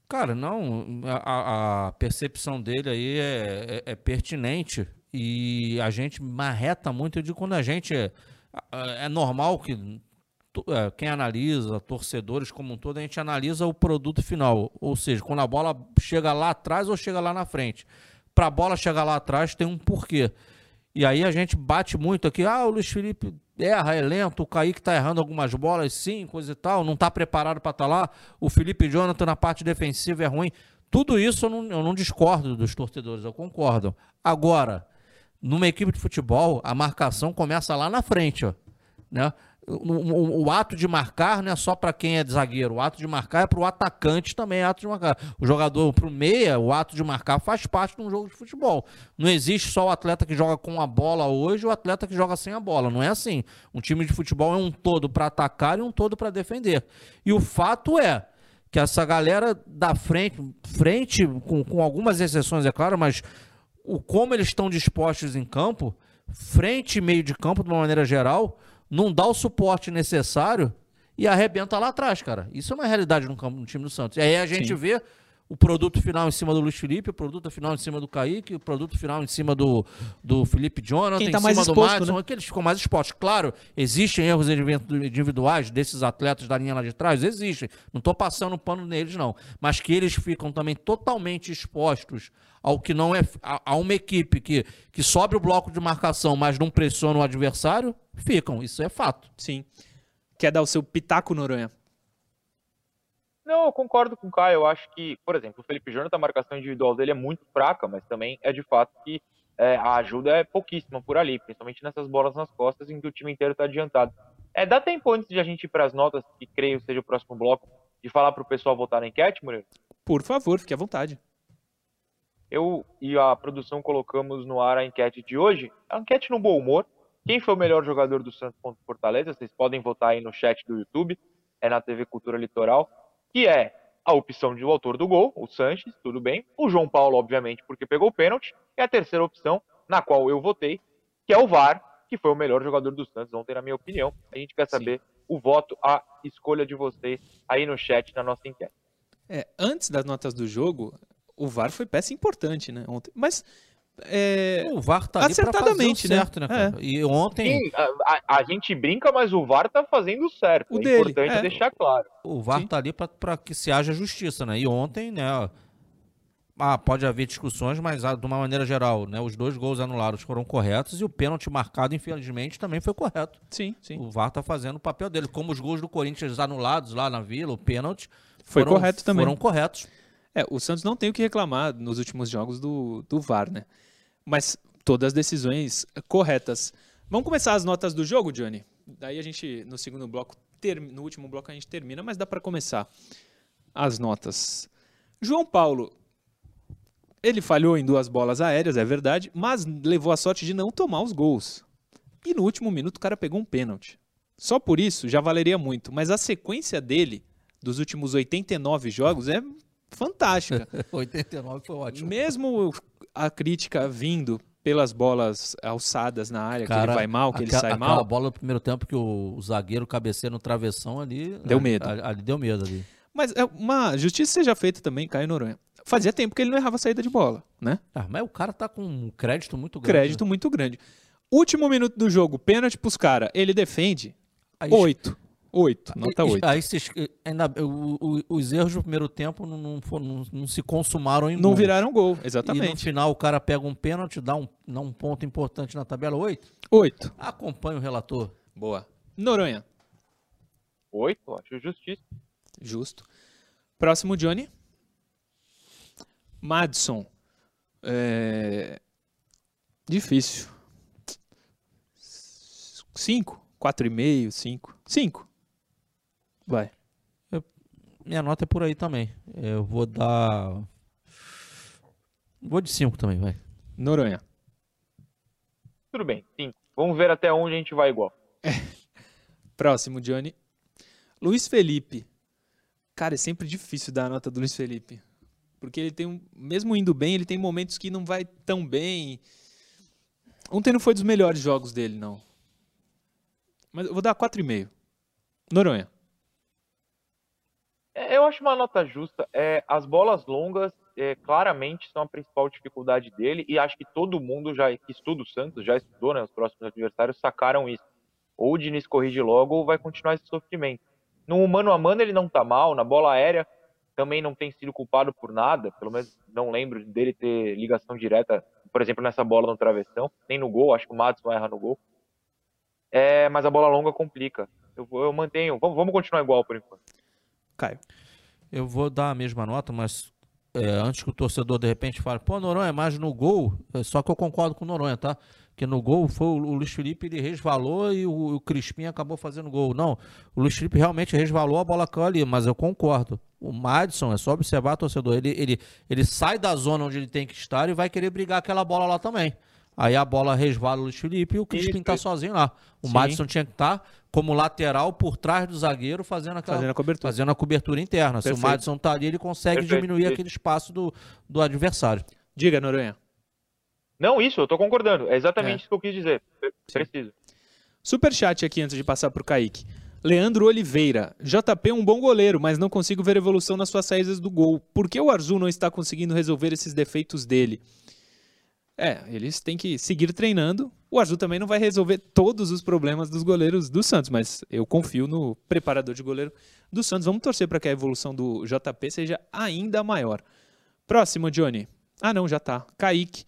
Cara, não, a, a percepção dele aí é, é, é, pertinente e a gente marreta muito. Digo, quando a gente. É, é normal que quem analisa, torcedores como um todo, a gente analisa o produto final. Ou seja, quando a bola chega lá atrás ou chega lá na frente para a bola chegar lá atrás tem um porquê. E aí a gente bate muito aqui, ah, o Luiz Felipe erra, é lento, o Kaique tá errando algumas bolas, sim, coisa e tal, não tá preparado para estar tá lá, o Felipe Jonathan na parte defensiva é ruim. Tudo isso eu não, eu não discordo dos torcedores, eu concordo. Agora, numa equipe de futebol, a marcação começa lá na frente, ó, né? O, o, o, ato de marcar não é só para quem é zagueiro, o ato de marcar é para o atacante também, é ato de marcar. O jogador para o meia, o ato de marcar faz parte de um jogo de futebol. Não existe só o atleta que joga com a bola hoje e o atleta que joga sem a bola. Não é assim. Um time de futebol é um todo para atacar e um todo para defender. E o fato é que essa galera da frente, frente com, com algumas exceções, é claro, mas o como eles estão dispostos em campo, frente e meio de campo, de uma maneira geral não dá o suporte necessário e arrebenta lá atrás, cara. Isso é uma realidade no, campo, no time do Santos. E aí a gente Sim. vê o produto final em cima do Luiz Felipe, o produto final em cima do Kaique, o produto final em cima do, do Felipe Jonathan, Quem tá em mais cima exposto, do Madison, né? que eles ficam mais expostos. Claro, existem erros individuais desses atletas da linha lá de trás, existem. Não estou passando pano neles, não. Mas que eles ficam também totalmente expostos ao que não é. a, a uma equipe que, que sobe o bloco de marcação, mas não pressiona o adversário, ficam. Isso é fato. Sim. Quer dar o seu pitaco, Noronha? Não, eu concordo com o Caio. Eu acho que, por exemplo, o Felipe Jonathan, a marcação individual dele é muito fraca, mas também é de fato que é, a ajuda é pouquíssima por ali, principalmente nessas bolas nas costas em que o time inteiro está adiantado. É, dá tempo antes de a gente ir para as notas, que creio seja o próximo bloco, de falar para o pessoal votar na enquete, Murilo? Por favor, fique à vontade. Eu e a produção colocamos no ar a enquete de hoje. A enquete no bom humor. Quem foi o melhor jogador do Santos contra Fortaleza? Vocês podem votar aí no chat do YouTube, é na TV Cultura Litoral que é a opção de o autor do gol, o Sanches, tudo bem. O João Paulo, obviamente, porque pegou o pênalti. E a terceira opção, na qual eu votei, que é o VAR, que foi o melhor jogador do Santos ontem, na minha opinião. A gente quer saber Sim. o voto, a escolha de vocês aí no chat, na nossa enquete. É, antes das notas do jogo, o VAR foi peça importante, né? Ontem. Mas é, o VAR tá acertadamente, né? certo, né? é. E ontem. Sim, a, a, gente brinca, mas o VAR tá fazendo certo. O é dele, importante é. deixar claro. O VAR Sim. tá ali para que se haja justiça, né? E ontem, né? Ah, pode haver discussões, mas ah, de uma maneira geral, né? Os dois gols anulados foram corretos e o pênalti marcado, infelizmente, também foi correto. Sim, sim. O VAR tá fazendo o papel dele. Como os gols do Corinthians anulados lá na Vila, o pênalti. Foi foram, correto também. Foram corretos. É, o Santos não tem o que reclamar nos últimos jogos do, do VAR, né? mas todas as decisões corretas. Vamos começar as notas do jogo, Johnny? Daí a gente, no segundo bloco, ter, no último bloco a gente termina, mas dá para começar as notas. João Paulo, ele falhou em duas bolas aéreas, é verdade, mas levou a sorte de não tomar os gols. E no último minuto o cara pegou um pênalti. Só por isso já valeria muito, mas a sequência dele dos últimos 89 jogos é fantástica. 89 foi ótimo. Mesmo a crítica vindo pelas bolas alçadas na área, Cara, que ele vai mal, que ele sai mal. Aquela bola no primeiro tempo que o, o zagueiro cabeceia no travessão ali. Deu medo. Ali, ali deu medo ali. Mas é uma justiça seja feita também, Caio Noronha. Fazia tempo que ele não errava a saída de bola, né? Ah, mas o cara tá com um crédito muito grande. Crédito né? muito grande. Último minuto do jogo, pênalti pros caras. Ele defende. Oito. Oito, nota oito. Aí ainda, o, o, os erros do primeiro tempo não, não, não, não se consumaram em Não viraram gol, exatamente. E no final o cara pega um pênalti, dá um, dá um ponto importante na tabela. Oito? Oito. Acompanha o relator. Boa. Noronha. Oito, acho justiça. Justo. Próximo, Johnny. Madison. É... Difícil. 5, 4,5, 5. 5. Vai. Minha nota é por aí também. Eu vou dar. Vou de 5 também, vai. Noronha. Tudo bem, 5. Vamos ver até onde a gente vai igual. Próximo, Johnny. Luiz Felipe. Cara, é sempre difícil dar a nota do Luiz Felipe. Porque ele tem um. Mesmo indo bem, ele tem momentos que não vai tão bem. Ontem não foi dos melhores jogos dele, não. Mas eu vou dar 4,5. Noronha. Eu acho uma nota justa. É, as bolas longas é, claramente são a principal dificuldade dele e acho que todo mundo já que estuda o Santos, já estudou, né, os próximos adversários sacaram isso. Ou o Diniz corrige logo ou vai continuar esse sofrimento. No mano a mano ele não tá mal, na bola aérea também não tem sido culpado por nada, pelo menos não lembro dele ter ligação direta, por exemplo, nessa bola no travessão, nem no gol, acho que o Madison erra no gol. É, mas a bola longa complica. Eu, eu mantenho, vamos, vamos continuar igual por enquanto. Caio. Eu vou dar a mesma nota, mas é, antes que o torcedor de repente fale, pô, Noronha, mas no gol, é, só que eu concordo com o Noronha, tá? Que no gol foi o, o Luiz Felipe, ele resvalou e o, o Crispim acabou fazendo gol. Não, o Luiz Felipe realmente resvalou, a bola caiu ali, mas eu concordo. O Madison, é só observar, torcedor, ele, ele, ele sai da zona onde ele tem que estar e vai querer brigar aquela bola lá também. Aí a bola resvala o Luiz Felipe e o Crispim tá sozinho lá. O Sim. Madison tinha que estar como lateral por trás do zagueiro fazendo aquela Fazendo a cobertura. fazendo a cobertura interna. Se Perfeito. o Madison tá ali, ele consegue Perfeito, diminuir isso. aquele espaço do, do adversário. Diga, Noronha. Não, isso, eu tô concordando. É exatamente É. isso que eu quis dizer. Pre- Preciso. Superchat aqui antes de passar pro Kaique. Leandro Oliveira. JP é um bom goleiro, mas não consigo ver evolução nas suas saídas do gol. Por que o Arzu não está conseguindo resolver esses defeitos dele? É, eles têm que seguir treinando. O Arzu também não vai resolver todos os problemas dos goleiros do Santos, mas eu confio no preparador de goleiro do Santos. Vamos torcer para que a evolução do JP seja ainda maior. Próximo, Johnny. Ah, não, já tá. Kaique.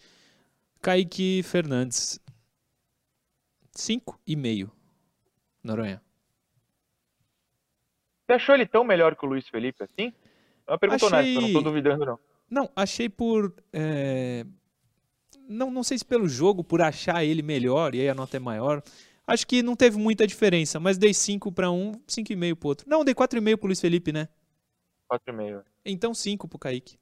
Kaique Fernandes. Cinco e meio. Noronha. Você achou ele tão melhor que o Luiz Felipe assim? É uma pergunta Achei- honesta, não tô duvidando, não. Não, achei por. é, Não, não sei se pelo jogo, por achar ele melhor e aí a nota é maior. Acho que não teve muita diferença, mas dei 5 para um, 5,5 pro outro. Não, dei 4,5 pro Luiz Felipe, né? 4,5. Então 5 pro Kaique.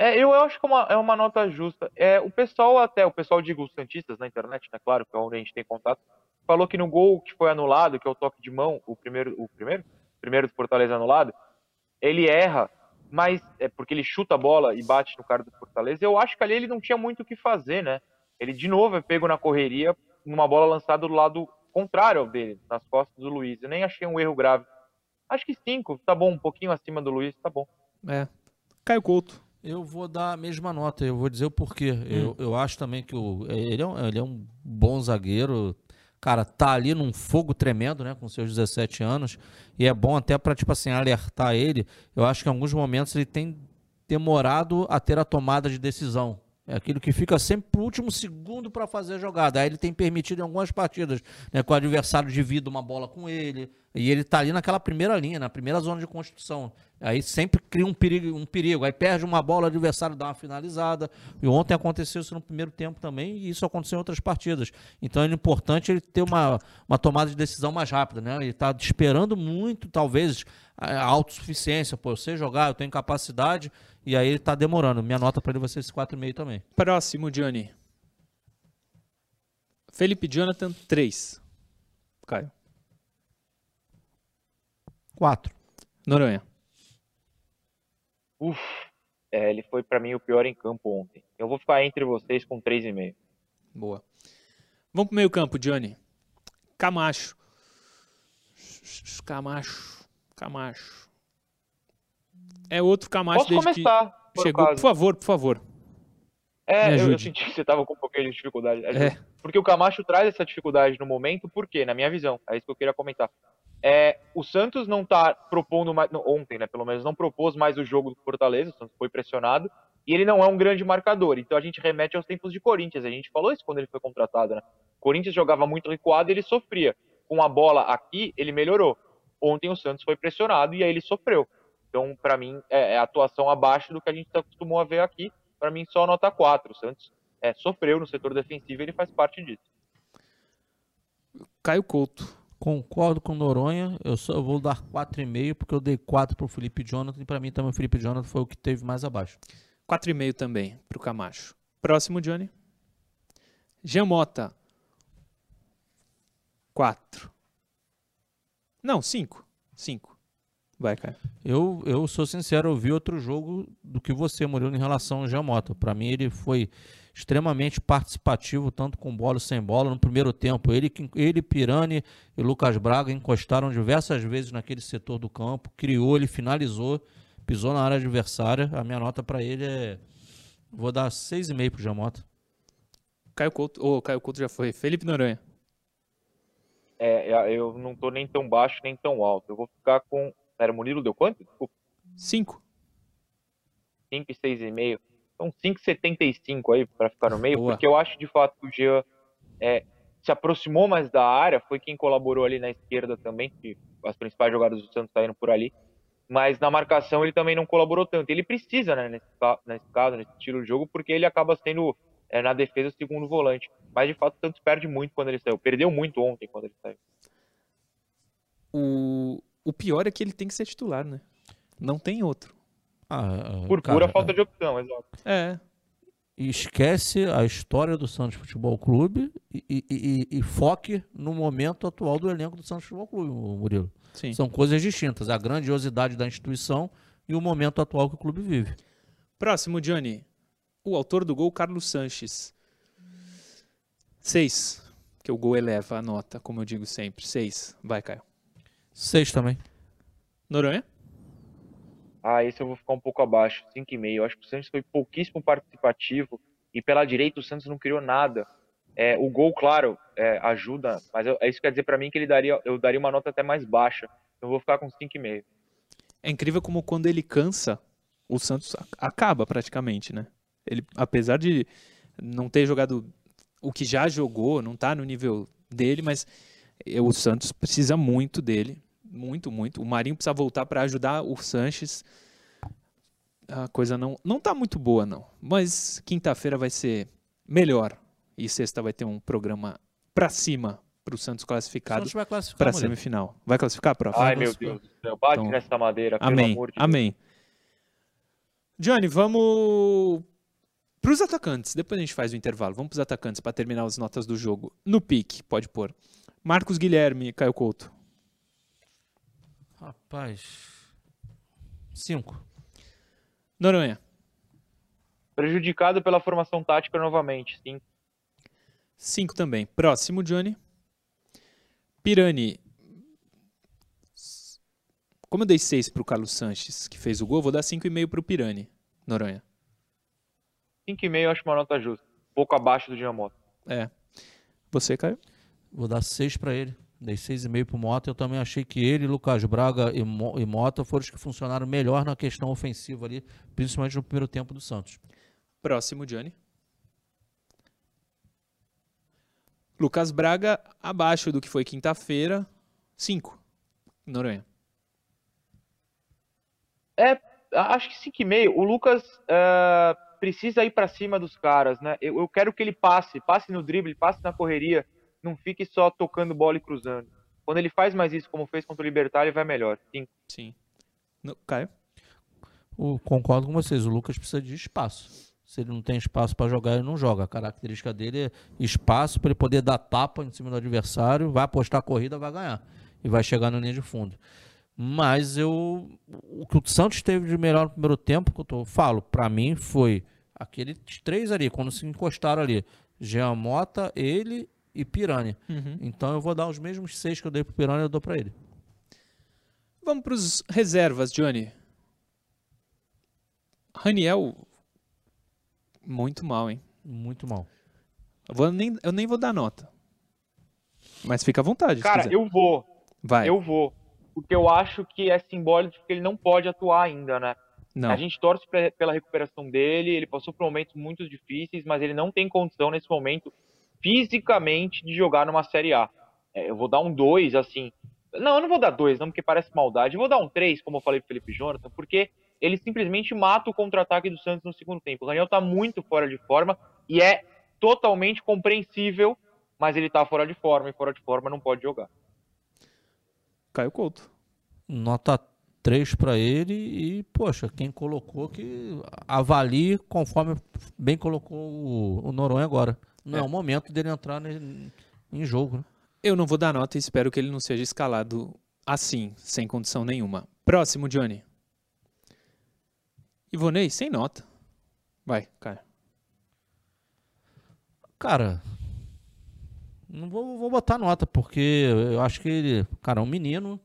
É, eu acho que é uma, é uma nota justa. É, o pessoal até, o pessoal, digo, os Santistas na internet, né, claro, que é onde a gente tem contato, falou que no gol que foi anulado, que é o toque de mão, o primeiro, o primeiro? O primeiro do Fortaleza anulado, ele erra, mas é porque ele chuta a bola e bate no cara do Fortaleza. Eu acho que ali ele não tinha muito o que fazer, né? Ele de novo é pego na correria, numa bola lançada do lado contrário ao dele, nas costas do Luiz. Eu nem achei um erro grave. Acho que cinco, tá bom, um pouquinho acima do Luiz, tá bom. É. Caio Couto. Eu vou dar a mesma nota, eu vou dizer o porquê. Hum. Eu, eu acho também que o, ele, é um, ele é um bom zagueiro. Cara, tá ali num fogo tremendo, né, com seus 17 anos. E é bom até pra, tipo assim, alertar ele. Eu acho que em alguns momentos ele tem demorado a ter a tomada de decisão. É aquilo que fica sempre pro último segundo para fazer a jogada. Aí ele tem permitido em algumas partidas, né, que o adversário divida uma bola com ele, e ele tá ali naquela primeira linha, na primeira zona de construção. Aí sempre cria um perigo, um perigo. Aí perde uma bola, o adversário dá uma finalizada. E ontem aconteceu isso no primeiro tempo também, e isso aconteceu em outras partidas. Então é importante ele ter uma, uma tomada de decisão mais rápida, né? Ele tá esperando muito, talvez, a autossuficiência. Pô, eu sei jogar, eu tenho capacidade, e aí ele tá demorando. Minha nota para ele vai ser esse 4,5 também. Próximo, Johnny. Felipe Jonathan, 3. Caio. 4. Noronha. Uf, é, ele foi pra mim o pior em campo ontem. Eu vou ficar entre vocês com 3,5. Boa. Vamos pro meio campo, Johnny. Camacho. Camacho. Camacho. É outro Camacho Posso desde começar, que por chegou. Por caso. favor, por favor. É, eu, senti que você tava com um pouquinho de dificuldade. É. Porque o Camacho traz essa dificuldade no momento, por quê? Na minha visão, é isso que eu queria comentar. É, o Santos não tá propondo mais, ontem, né, pelo menos, não propôs mais o jogo do Fortaleza, o Santos foi pressionado, e ele não é um grande marcador. Então a gente remete aos tempos de Corinthians, a gente falou isso quando ele foi contratado, né? Corinthians jogava muito recuado e ele sofria. Com a bola aqui, ele melhorou. Ontem o Santos foi pressionado e aí ele sofreu. Então para mim, é, é atuação abaixo do que a gente acostumou a ver aqui. Para mim, só nota 4. O Santos é, sofreu no setor defensivo e ele faz parte disso. Caio Couto. Concordo com Noronha, eu só vou dar 4,5 porque eu dei 4 pro Felipe Jonathan e para mim também o Felipe Jonathan foi o que teve mais abaixo. 4,5 também pro Camacho. Próximo, Johnny. Jean Mota. 4. Não, 5. 5. Vai, Caio. Eu, eu sou sincero, eu vi outro jogo do que você, Murilo, em relação ao Jean Mota. Para mim ele foi extremamente participativo, tanto com bola e sem bola. No primeiro tempo, ele, ele Pirani e Lucas Braga encostaram diversas vezes naquele setor do campo, criou, ele finalizou, pisou na área adversária. A minha nota para ele é. Vou dar 6,5 pro Jamota. Caio Couto, ou oh, Caio Couto já foi. Felipe Noronha. É, eu não tô nem tão baixo nem tão alto. Eu vou ficar com. Era Murilo deu quanto? Desculpa. 5. 5 e 6,5. Então 5,75 aí para ficar no meio, Boa. porque eu acho de fato que o Jean é, se aproximou mais da área, foi quem colaborou ali na esquerda também, que as principais jogadas do Santos saíram por ali. Mas na marcação ele também não colaborou tanto. Ele precisa, né, nesse, nesse caso, nesse estilo de jogo, porque ele acaba sendo é, na defesa o segundo volante. Mas de fato o Santos perde muito quando ele saiu. Perdeu muito ontem quando ele saiu. O, o pior é que ele tem que ser titular, né? Não tem outro. Ah, Por cara, pura falta é. de opção, exato. É. esquece a história do Santos Futebol Clube e, e, e, e, foque no momento atual do elenco do Santos Futebol Clube, Murilo. Sim. São coisas distintas. A grandiosidade da instituição e o momento atual que o clube vive. Próximo, Johnny. O autor do gol, Carlos Sanches. Seis. Que o gol eleva a nota, como eu digo sempre. Seis. Vai, Caio. Seis também. Noronha? Ah, esse eu vou ficar um pouco abaixo, 5,5. Eu acho que o Santos foi pouquíssimo participativo e pela direita o Santos não criou nada. É, o gol, claro, é, ajuda, mas eu, isso quer dizer para mim que ele daria, eu daria uma nota até mais baixa. Eu vou ficar com 5,5. É incrível como quando ele cansa, o Santos acaba praticamente, né? Ele, apesar de não ter jogado o que já jogou, não tá no nível dele, mas o Santos precisa muito dele. Muito, muito. O Marinho precisa voltar para ajudar o Sanches. A coisa não não tá muito boa não, mas quinta-feira vai ser melhor e sexta vai ter um programa para cima para o Santos classificado para semifinal. Vai classificar, prof? Ai, meu Deus do céu. Bate então, nessa madeira, amém, amor de Amém. Johnny, vamos para os atacantes. Depois a gente faz o intervalo. Vamos para os atacantes para terminar as notas do jogo. No pique, pode pôr. Marcos Guilherme, Caio Couto. Rapaz. Cinco. Noronha. Prejudicado pela formação tática novamente, sim. Cinco também. Próximo, Johnny. Pirani. Como eu dei seis para o Carlos Sanches, que fez o gol, vou dar cinco e meio para o Pirani. Noronha. Cinco e meio eu acho uma nota justa. Um pouco abaixo do Giamoto. É. Você, Caio? Vou dar seis para ele. Dei 6,5 pro Mota. Eu também achei que ele, Lucas Braga e, Mo, e Mota foram os que funcionaram melhor na questão ofensiva ali, principalmente no primeiro tempo do Santos. Próximo, Johnny. Lucas Braga abaixo do que foi quinta-feira. 5. Noronha. É, acho que 5,5. O Lucas uh, precisa ir para cima dos caras, né? Eu, eu quero que ele passe, passe no drible, passe na correria não fique só tocando bola e cruzando. Quando ele faz mais isso, como fez contra o Libertar, ele vai melhor. Sim. Sim. No, Caio? O, concordo com vocês. O Lucas precisa de espaço. Se ele não tem espaço para jogar, ele não joga. A característica dele é espaço para ele poder dar tapa em cima do adversário, vai apostar a corrida, vai ganhar. E vai chegar na linha de fundo. Mas eu. O que o Santos teve de melhor no primeiro tempo, que eu tô, falo, para mim foi aqueles três ali, quando se encostaram ali. Jean Mota, ele e Piranha. Uhum. Então eu vou dar os mesmos seis que eu dei pro Piranha, eu dou para ele. Vamos para os reservas, Johnny. Raniel, muito mal, hein? Muito mal. Eu, vou nem, eu nem vou dar nota. Mas fica à vontade. Cara, eu vou. Vai. Eu vou. Porque eu acho que é simbólico que ele não pode atuar ainda, né? Não. A gente torce pela recuperação dele, ele passou por momentos muito difíceis, mas ele não tem condição nesse momento fisicamente de jogar numa Série A. É, eu vou dar um 2, assim, Não, eu não vou dar dois, não, porque parece maldade. Eu vou dar um três, como eu falei pro Felipe Jonathan, porque ele simplesmente mata o contra-ataque do Santos no segundo tempo. O Raniel tá muito fora de forma e é totalmente compreensível, mas ele tá fora de forma e fora de forma não pode jogar. Caio Couto. Nota 3 para ele e, poxa, quem colocou que avalie conforme bem colocou o, o Noronha agora. Não é. é o momento dele entrar em, em jogo. Né? Eu não vou dar nota e espero que ele não seja escalado assim, sem condição nenhuma. Próximo, Johnny. Ivonei, sem nota. Vai, cara. Cara, não vou, vou botar nota, porque eu acho que ele, cara, é um menino,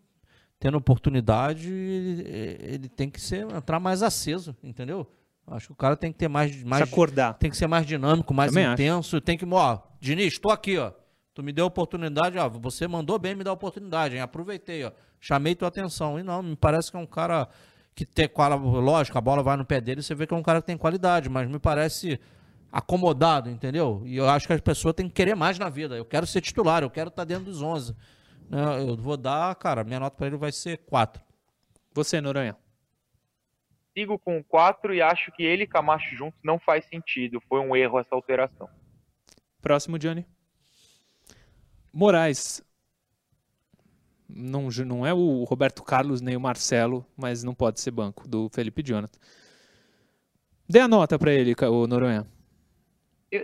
tendo oportunidade, ele, ele tem que ser, entrar mais aceso, entendeu? Acho que o cara tem que ter mais. mais Se acordar. Tem que ser mais dinâmico, mais Também intenso. Acho. Tem que. Ó, Diniz, estou aqui, ó. Tu me deu a oportunidade, ó. Você mandou bem me dar a oportunidade, hein? Aproveitei, ó. Chamei tua atenção. E não, me parece que é um cara que tem. Lógico, a bola vai no pé dele, você vê que é um cara que tem qualidade, mas me parece acomodado, entendeu? E eu acho que as pessoas têm que querer mais na vida. Eu quero ser titular, eu quero estar dentro dos 11. Né? Eu vou dar, cara, minha nota para ele vai ser 4. Você, Noronha? Sigo com 4 e acho que ele e Camacho juntos não faz sentido. Foi um erro essa alteração. Próximo, Johnny. Moraes. Não, não é o Roberto Carlos nem o Marcelo, mas não pode ser banco do Felipe Jonathan. Dê a nota para ele, o Noronha.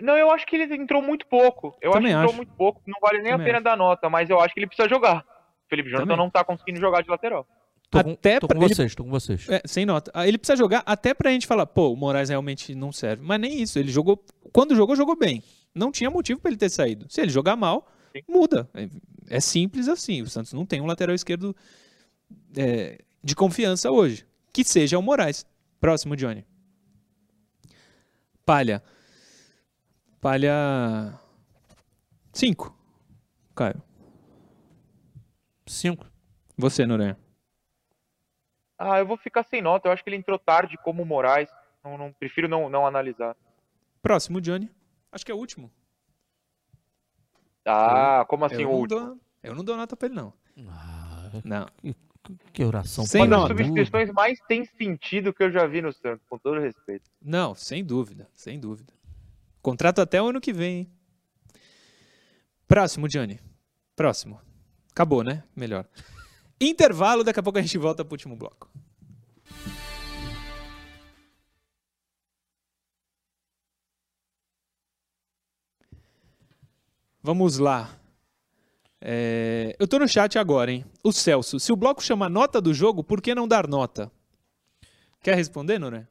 Não, eu acho que ele entrou muito pouco. Eu Também acho que entrou muito pouco. Não vale nem Também a pena acho. dar nota, mas eu acho que ele precisa jogar. O Felipe Jonathan Também. não tá conseguindo jogar de lateral. Tô com, até tô com ele... vocês, tô com vocês. É, sem nota. Ah, ele precisa jogar até pra gente falar, pô, o Moraes realmente não serve. Mas nem isso. Ele jogou. Quando jogou, jogou bem. Não tinha motivo para ele ter saído. Se ele jogar mal, Sim. muda. É, é, simples assim. O Santos não tem um lateral esquerdo é, de confiança hoje. Que seja o Moraes. Próximo, Johnny. Palha. Palha. 5. Caio. 5. Você, Noronha. Ah, eu vou ficar sem nota. Eu acho que ele entrou tarde como o Moraes. Não, não, prefiro não, não analisar. Próximo, Johnny. Acho que é o último. Ah, eu, como assim o último? Dou, eu não dou nota pra ele, não. Ah, não. Que, que oração. Sem Uma das substituições mais tem sentido que eu já vi no Santos, com todo respeito. Não, sem dúvida, sem dúvida. Contrato até o ano que vem, hein? Próximo, Johnny. Próximo. Acabou, né? Melhor. Intervalo, daqui a pouco a gente volta pro último bloco. Vamos lá. É... Eu tô no chat agora, hein? O Celso, se o bloco chama nota do jogo, por que não dar nota? Quer responder, Noné?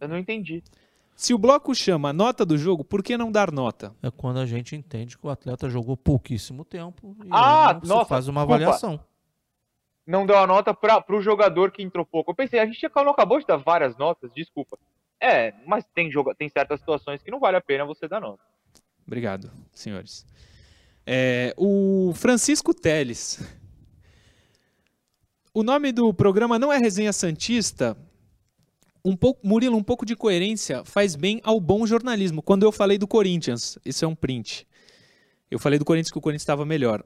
Eu não entendi. Se o bloco chama nota do jogo, por que não dar nota? É quando a gente entende que o atleta jogou pouquíssimo tempo e ah, nossa, faz uma desculpa. avaliação. Não deu a nota para o jogador que entrou pouco. Eu pensei, a gente não acabou de dar várias notas, desculpa. É, mas tem, jogo, tem certas situações que não vale a pena você dar nota. Obrigado, senhores. É, o Francisco Teles. O nome do programa não é Resenha Santista, um pouco, Murilo, um pouco de coerência faz bem ao bom jornalismo. Quando eu falei do Corinthians, isso é um print. Eu falei do Corinthians que o Corinthians estava melhor.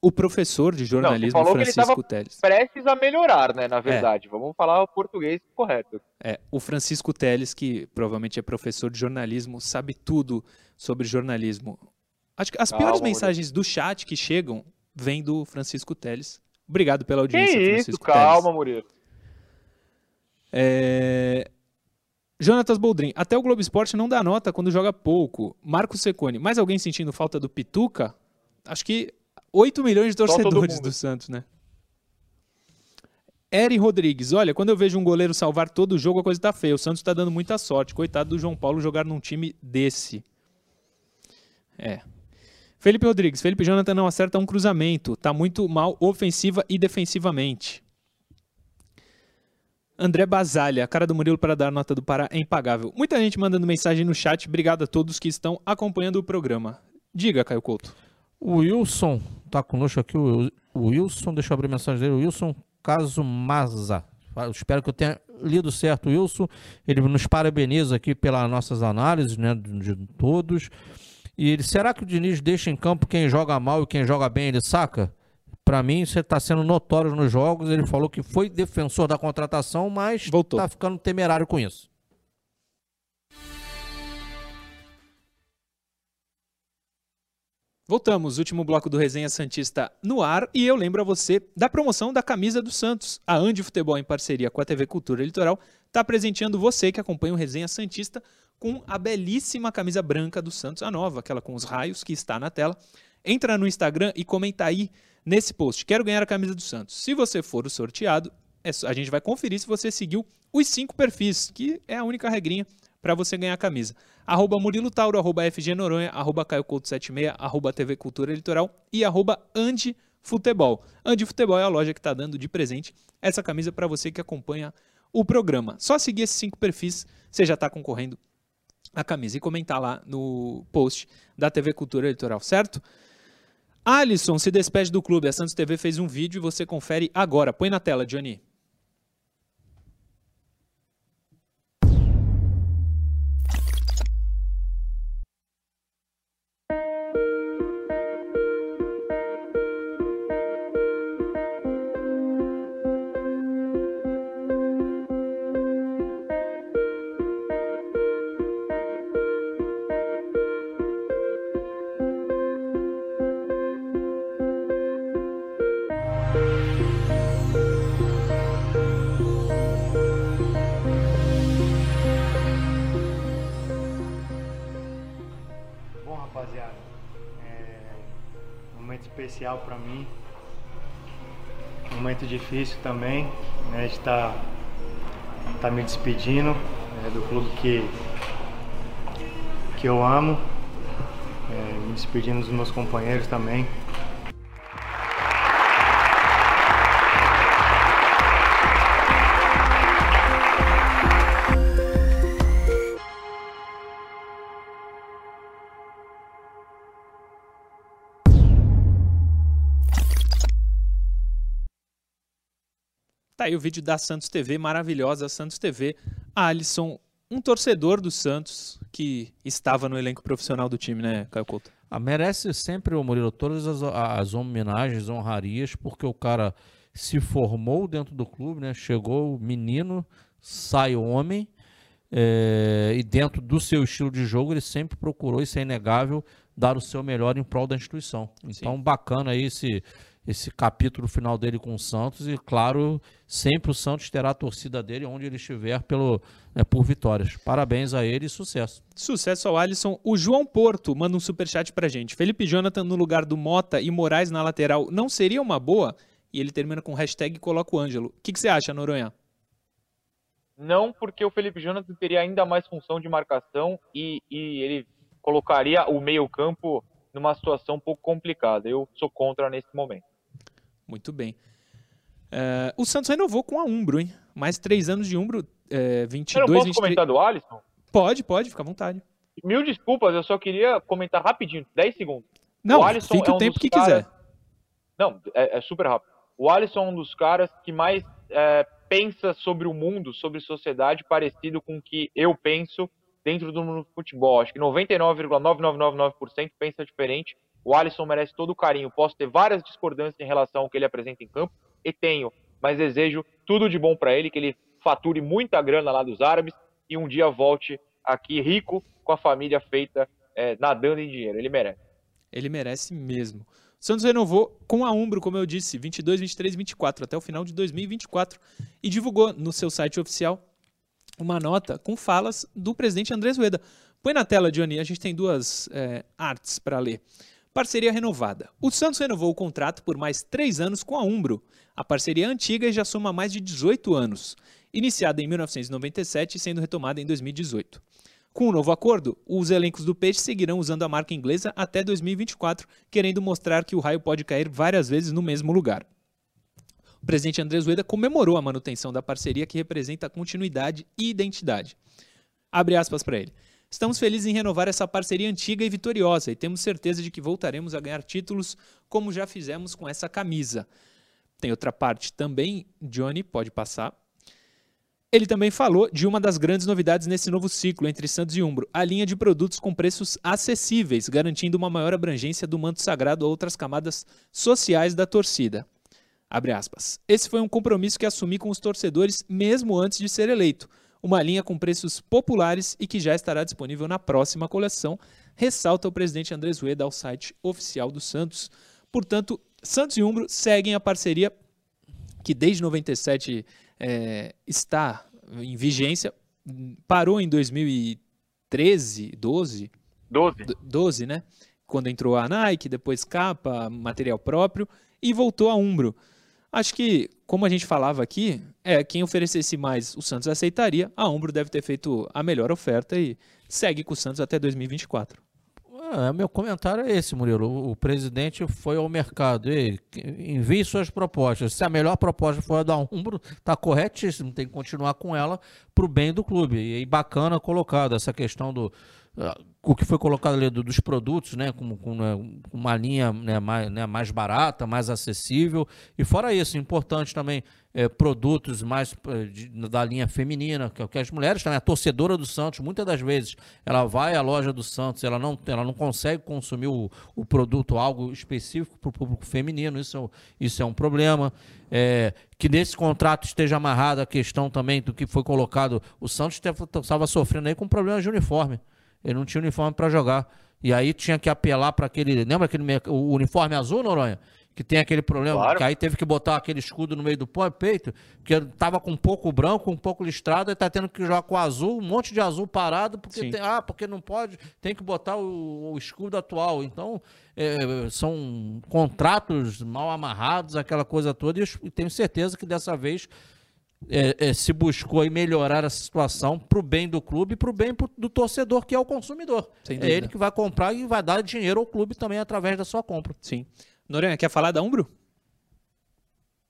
O professor de jornalismo, Não, Francisco que Teles. Prestes a melhorar, né? Na verdade. É. Vamos falar o português correto. É, o Francisco Teles, que provavelmente é professor de jornalismo, sabe tudo sobre jornalismo. Acho que as Calma, piores mensagens Murilo. do chat que chegam vêm do Francisco Teles. Obrigado pela audiência, que Francisco isso? Calma, Murilo. É... Jonatas Boldrin, até o Globo Esporte não dá nota quando joga pouco. Marco Secone, mais alguém sentindo falta do Pituca? Acho que 8 milhões de torcedores do Santos, né? Eri Rodrigues, olha, quando eu vejo um goleiro salvar todo o jogo, a coisa tá feia. O Santos tá dando muita sorte. Coitado do João Paulo jogar num time desse. É. Felipe Rodrigues, Felipe Jonathan não acerta um cruzamento. Tá muito mal ofensiva e defensivamente. André Basalha, cara do Murilo para dar nota do Pará é impagável. Muita gente mandando mensagem no chat. Obrigado a todos que estão acompanhando o programa. Diga, Caio Couto. O Wilson tá conosco aqui. O Wilson, deixa eu abrir a mensagem dele. Wilson Cazumaza. Eu espero que eu tenha lido certo, Wilson. Ele nos parabeniza aqui pelas nossas análises, né, de todos. E ele, será que o Diniz deixa em campo quem joga mal e quem joga bem ele saca? Para mim, você está sendo notório nos jogos. Ele falou que foi defensor da contratação, mas Voltou. tá ficando temerário com isso. Voltamos, último bloco do Resenha Santista no ar e eu lembro a você da promoção da camisa do Santos. A Andi Futebol, em parceria com a TV Cultura Litoral, está presenteando você que acompanha o Resenha Santista com a belíssima camisa branca do Santos, a nova, aquela com os raios que está na tela. Entra no Instagram e comenta aí nesse post. Quero ganhar a camisa do Santos. Se você for o sorteado, é a gente vai conferir se você seguiu os cinco perfis, que é a única regrinha para você ganhar a camisa. Arroba Murilo Tauro, arroba FG Noronha, arroba Caio Couto 76, arroba TV Cultura Litoral e arroba Andi Futebol. Futebol é a loja que está dando de presente essa camisa para você que acompanha o programa. Só seguir esses cinco perfis, você já está concorrendo a camisa e comentar lá no post da TV Cultura Litoral, certo? Alisson se despede do clube. A Santos TV fez um vídeo e você confere agora. Põe na tela, Johnny. Especial para mim, momento difícil também, né, de estar tá me despedindo né, do clube que, que eu amo, é, me despedindo dos meus companheiros também. Tá aí o vídeo da Santos TV, maravilhosa Santos TV. Alisson, um torcedor do Santos que estava no elenco profissional do time, né, Caio Couto? Ah, merece sempre o Murilo todas as, as homenagens, honrarias, porque o cara se formou dentro do clube, né? Chegou menino, sai homem, é, e dentro do seu estilo de jogo ele sempre procurou, isso é inegável, dar o seu melhor em prol da instituição. Então, bacana aí esse, esse capítulo final dele com o Santos e, claro, sempre o Santos terá a torcida dele onde ele estiver pelo, né, por vitórias. Parabéns a ele e sucesso. Sucesso ao Alisson. O João Porto manda um superchat pra gente. Felipe Jonathan no lugar do Mota e Moraes na lateral não seria uma boa? E ele termina com hashtag coloca o Ângelo. O que, que você acha, Noronha? Não, porque o Felipe Jonathan teria ainda mais função de marcação e, e ele colocaria o meio-campo numa situação um pouco complicada. Eu sou contra nesse momento. Muito bem. É, o Santos renovou com a Umbro, hein? Mais três anos de Umbro, é, Eu 22, não posso 23... comentar do Alisson? Pode, pode, fica à vontade. Mil desculpas, eu só queria comentar rapidinho, 10 segundos. Não, O Alisson fique é o um tempo que caras- quiser. Não, é, é super rápido. O Alisson é um dos caras que mais é, pensa sobre o mundo, sobre sociedade, parecido com o que eu penso dentro do mundo do futebol. Acho que 99,9999% pensa diferente. O Alisson merece todo o carinho. Posso ter várias discordâncias em relação ao que ele apresenta em campo, e tenho, mas desejo tudo de bom para ele, que ele fature muita grana lá dos árabes e um dia volte aqui rico com a família feita é, nadando em dinheiro. Ele merece. Ele merece mesmo. Santos renovou com a Umbro, como eu disse, 22, 23, 24, até o final de 2024, e divulgou no seu site oficial uma nota com falas do presidente Andrés Rueda. Põe na tela, Johnny, a gente tem duas é, artes para ler. Parceria renovada. O Santos renovou o contrato por mais três anos com a Umbro. A parceria é antiga e já soma mais de 18 anos, iniciada em 1997 e sendo retomada em 2018. Com o novo acordo, os elencos do Peixe seguirão usando a marca inglesa até 2024, querendo mostrar que o raio pode cair várias vezes no mesmo lugar. O presidente Andrés Rueda comemorou a manutenção da parceria que representa continuidade e identidade. Abre aspas para ele. Estamos felizes em renovar essa parceria antiga e vitoriosa e temos certeza de que voltaremos a ganhar títulos como já fizemos com essa camisa. Tem outra parte também, Johnny, pode passar. Ele também falou de uma das grandes novidades nesse novo ciclo entre Santos e Umbro, a linha de produtos com preços acessíveis, garantindo uma maior abrangência do manto sagrado a outras camadas sociais da torcida. Esse foi um compromisso que assumi com os torcedores mesmo antes de ser eleito. Uma linha com preços populares e que já estará disponível na próxima coleção, ressalta o presidente Andrés Rueda ao site oficial do Santos. Portanto, Santos e Umbro seguem a parceria que desde 97 é, está em vigência, parou em 2013, 12? 12. 12, né? Quando entrou a Nike, depois capa, material próprio e voltou a Umbro. Acho que, como a gente falava aqui, é quem oferecesse mais o Santos aceitaria. A Umbro deve ter feito a melhor oferta e segue com o Santos até 2024. Ah, meu comentário é esse, Murilo. O presidente foi ao mercado. E envie suas propostas. Se a melhor proposta for a da Umbro, está corretíssimo. Tem que continuar com ela para o bem do clube. E bacana colocado essa questão do o que foi colocado ali dos produtos, né, com, com né, uma linha né, mais, né, mais barata, mais acessível. E fora isso, importante também é, produtos mais é, de, da linha feminina, que, que as mulheres também, a torcedora do Santos, muitas das vezes, ela vai à loja do Santos, ela não, ela não consegue consumir o, o produto, algo específico para o público feminino, isso, isso é um problema. É, que nesse contrato esteja amarrada a questão também do que foi colocado. O Santos estava sofrendo aí com problemas de uniforme. Ele não tinha uniforme para jogar. E aí tinha que apelar para aquele. Lembra aquele o uniforme azul, Noronha? Que tem aquele problema, claro. que aí teve que botar aquele escudo no meio do peito, que tava com um pouco branco, um pouco listrado, e tá tendo que jogar com azul, um monte de azul parado, porque tem, ah, porque não pode, tem que botar o, o escudo atual. Então, é, são contratos mal amarrados, aquela coisa toda, e tenho certeza que dessa vez é, é, se buscou melhorar a situação para o bem do clube e para o bem do torcedor, que é o consumidor. É ele que vai comprar e vai dar dinheiro ao clube também através da sua compra. Sim. Noronha, quer falar da Umbro?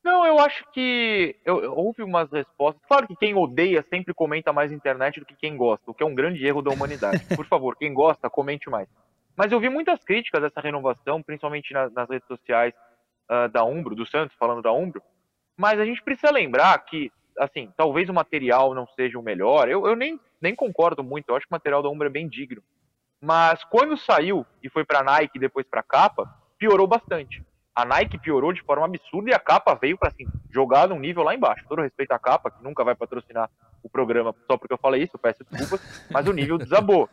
Não, eu acho que eu, eu, houve umas respostas. Claro que quem odeia sempre comenta mais na internet do que quem gosta, o que é um grande erro da humanidade. Por favor, quem gosta, comente mais. Mas eu vi muitas críticas dessa renovação, principalmente nas, nas redes sociais uh, da Umbro, do Santos, falando da Umbro. Mas a gente precisa lembrar que assim, talvez o material não seja o melhor. Eu, eu nem, nem concordo muito. Eu acho que o material da Umbra é bem digno. Mas quando saiu e foi para Nike e depois para capa, piorou bastante. A Nike piorou de forma absurda e a capa veio para assim, jogar num nível lá embaixo. Todo respeito à capa, que nunca vai patrocinar o programa só porque eu falei isso, eu peço desculpas, mas o nível desabou.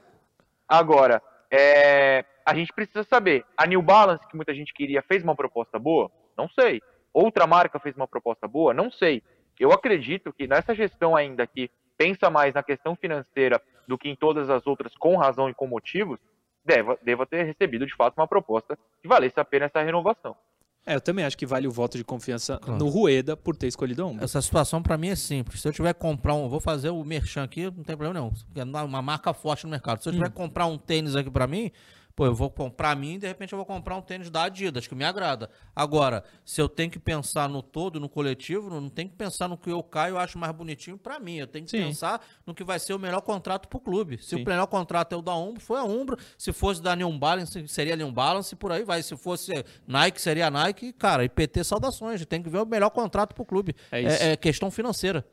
Agora, é, a gente precisa saber, a New Balance, que muita gente queria, fez uma proposta boa? Não sei. Outra marca fez uma proposta boa? Não sei. Eu acredito que nessa gestão ainda que pensa mais na questão financeira do que em todas as outras, com razão e com motivos, deva, deva ter recebido de fato uma proposta que valesse a pena essa renovação. É, eu também acho que vale o voto de confiança claro. no Rueda por ter escolhido um. Essa situação para mim é simples. Se eu tiver que comprar um, vou fazer o merchan aqui, não tem problema não. É uma marca forte no mercado. Se eu tiver hum. que comprar um tênis aqui para mim, Pô, eu vou comprar mim, de repente eu vou comprar um tênis da Adidas, que me agrada. Agora, se eu tenho que pensar no todo, no coletivo, não tem que pensar no que eu caio, eu acho mais bonitinho para mim. Eu tenho que Sim. pensar no que vai ser o melhor contrato pro clube. Se Sim. o melhor contrato é o da Umbro, foi a Umbro. Se fosse da New Balance, seria New Balance, por aí vai. Se fosse Nike, seria Nike. Cara, IPT, saudações. Tem que ver o melhor contrato pro clube. É, é, é questão financeira.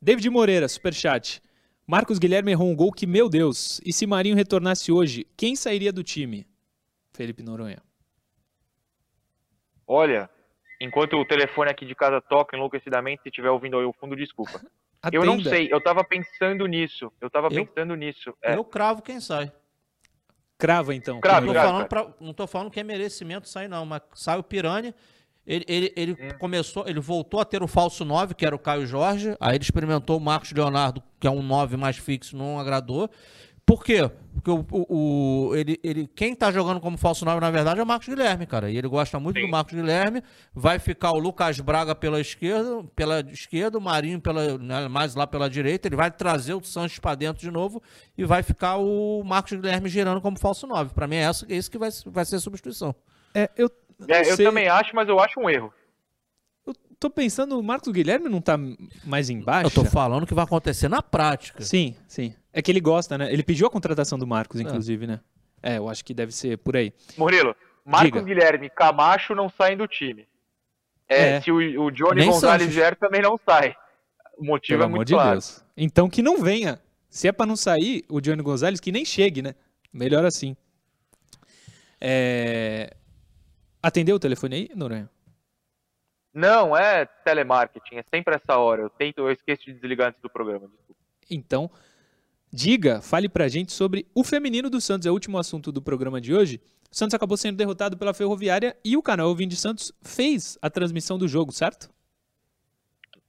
David Moreira, superchat. Marcos Guilherme errou um gol que, meu Deus, e se Marinho retornasse hoje, quem sairia do time? Felipe Noronha. Olha, enquanto o telefone aqui de casa toca enlouquecidamente, se estiver ouvindo aí o fundo, desculpa. Eu não sei, eu tava pensando nisso. Eu tava eu, pensando nisso. É. Eu cravo quem sai. Crava então. Cravo, não, tô falando pra, não tô falando que é merecimento sair, não, mas sai o Piranha ele, ele, ele hum. começou, ele voltou a ter o falso 9, que era o Caio Jorge. Aí ele experimentou o Marcos Leonardo, que é um 9 mais fixo, não agradou. Por quê? Porque o, o, o ele, ele, quem tá jogando como falso 9, na verdade, é o Marcos Guilherme, cara. E ele gosta muito Sim. do Marcos Guilherme. Vai ficar o Lucas Braga pela esquerda, pela esquerda, o Marinho pela, né, mais lá pela direita. Ele vai trazer o Sanches para dentro de novo e vai ficar o Marcos Guilherme girando como falso 9. Para mim é esse que vai, vai ser a substituição. É, eu é, eu também acho, mas eu acho um erro. Eu tô pensando, o Marcos Guilherme não tá mais embaixo? Eu tô falando que vai acontecer na prática. Sim, sim. É que ele gosta, né? Ele pediu a contratação do Marcos, é. inclusive, é. né? É, eu acho que deve ser por aí. Murilo, Marcos Diga. Guilherme Camacho não saem do time. É, é. Se o, o Johnny Nem Gonzalez vier, também não sai. O motivo Pelo é amor muito de claro. Deus. Então que não venha. Se é pra não sair, o Johnny Gonzalez que nem chegue, né? Melhor assim. É... Atendeu o telefone aí, Noronha? Não, é telemarketing, é sempre essa hora. Eu tento, eu esqueço de desligar antes do programa. Desculpa. Então, diga, fale pra gente sobre o feminino do Santos, é o último assunto do programa de hoje. O Santos acabou sendo derrotado pela Ferroviária e o canal Vim de Santos fez a transmissão do jogo, certo?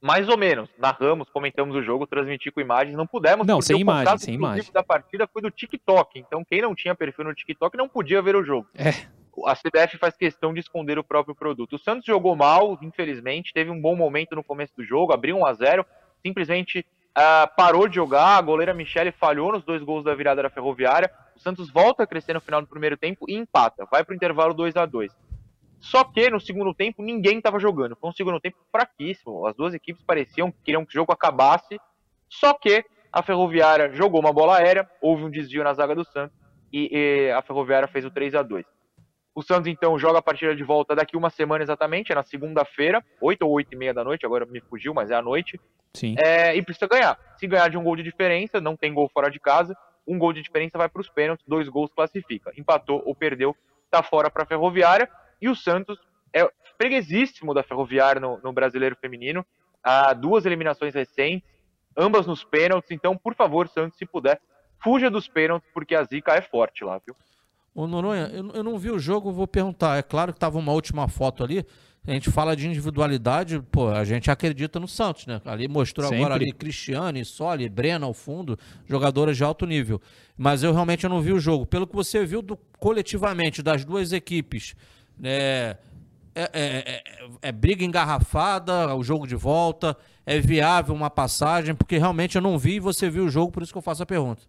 Mais ou menos. Narramos, comentamos o jogo, transmiti com imagens, não pudemos. Não, sem o imagem, sem imagem. da partida foi do TikTok. Então, quem não tinha perfil no TikTok não podia ver o jogo. É. A CBF faz questão de esconder o próprio produto. O Santos jogou mal, infelizmente, teve um bom momento no começo do jogo, abriu 1 a 0 simplesmente ah, parou de jogar, a goleira Michele falhou nos dois gols da virada da Ferroviária. O Santos volta a crescer no final do primeiro tempo e empata, vai para o intervalo 2 a 2 Só que no segundo tempo ninguém estava jogando. Foi um segundo tempo fraquíssimo. As duas equipes pareciam que queriam que o jogo acabasse. Só que a Ferroviária jogou uma bola aérea, houve um desvio na zaga do Santos e, e a Ferroviária fez o 3 a 2 O Santos então joga a partida de volta daqui uma semana exatamente, é na segunda-feira, 8 ou 8 e meia da noite, agora me fugiu, mas é à noite. Sim. É, e precisa ganhar. Se ganhar de um gol de diferença, não tem gol fora de casa, um gol de diferença vai para os pênaltis, dois gols classifica. Empatou ou perdeu, tá fora para a Ferroviária. E o Santos é freguesíssimo da Ferroviária no, no Brasileiro Feminino. Há duas eliminações recentes, ambas nos pênaltis. Então, por favor, Santos, se puder, fuja dos pênaltis, porque a zica é forte lá, viu? Ô Noronha, eu, eu não vi o jogo, vou perguntar. É claro que tava uma última foto ali. A gente fala de individualidade, pô, a gente acredita no Santos, né? Ali mostrou Sempre. agora ali Cristiane, Soli, Breno ao fundo, jogadoras de alto nível. Mas eu realmente não vi o jogo. Pelo que você viu do, coletivamente das duas equipes, né? É, é- é- é briga engarrafada, o jogo de volta, é viável uma passagem, porque realmente eu não vi e você viu o jogo, por isso que eu faço a pergunta.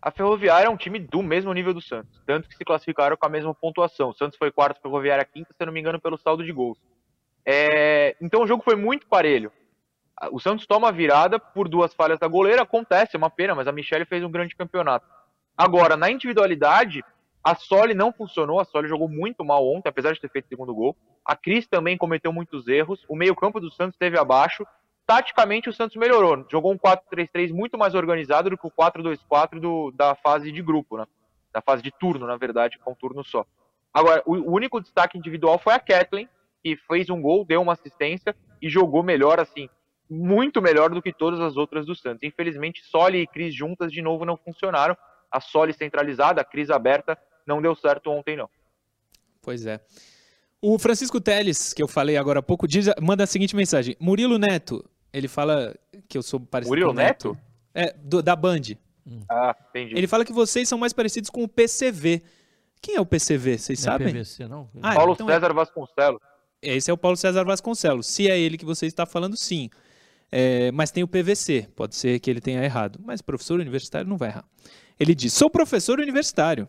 A Ferroviária é um time do mesmo nível do Santos, tanto que se classificaram com a mesma pontuação. O Santos foi quarto, Ferroviária quinta, se não me engano, pelo saldo de gols. É, Então o jogo foi muito parelho. O Santos toma a virada por duas falhas da goleira, acontece, é uma pena, mas a Michelle fez um grande campeonato. Agora, na individualidade, a Soli não funcionou, a Soli jogou muito mal ontem, apesar de ter feito o segundo gol. A Cris também cometeu muitos erros, o meio-campo do Santos esteve abaixo. Taticamente, o Santos melhorou, jogou um 4-3-3 muito mais organizado do que o 4-2-4 do- da fase de grupo, né? Da fase de turno, na verdade, com um turno só. Agora, o o único destaque individual foi a Kathleen, que fez um gol, deu uma assistência e jogou melhor, assim, muito melhor do que todas as outras do Santos. Infelizmente, Soli e Cris juntas de novo não funcionaram. A Soli centralizada, a Cris aberta, não deu certo ontem, não. Pois é. O Francisco Teles, que eu falei agora há pouco, diz, manda a seguinte mensagem. Murilo Neto, ele fala que eu sou parecido Murilo com o Neto. É, do- da Band. Ah, entendi. Ele fala que vocês são mais parecidos com o PCV. Quem é o PCV? Vocês Não é sabem? PVC, não? Ah, Paulo então é- César Vasconcelos. Esse é o Paulo César Vasconcelos. Se é ele que você está falando, sim. É, mas tem o PVC. Pode ser que ele tenha errado. Mas professor universitário não vai errar. Ele diz: sou professor universitário.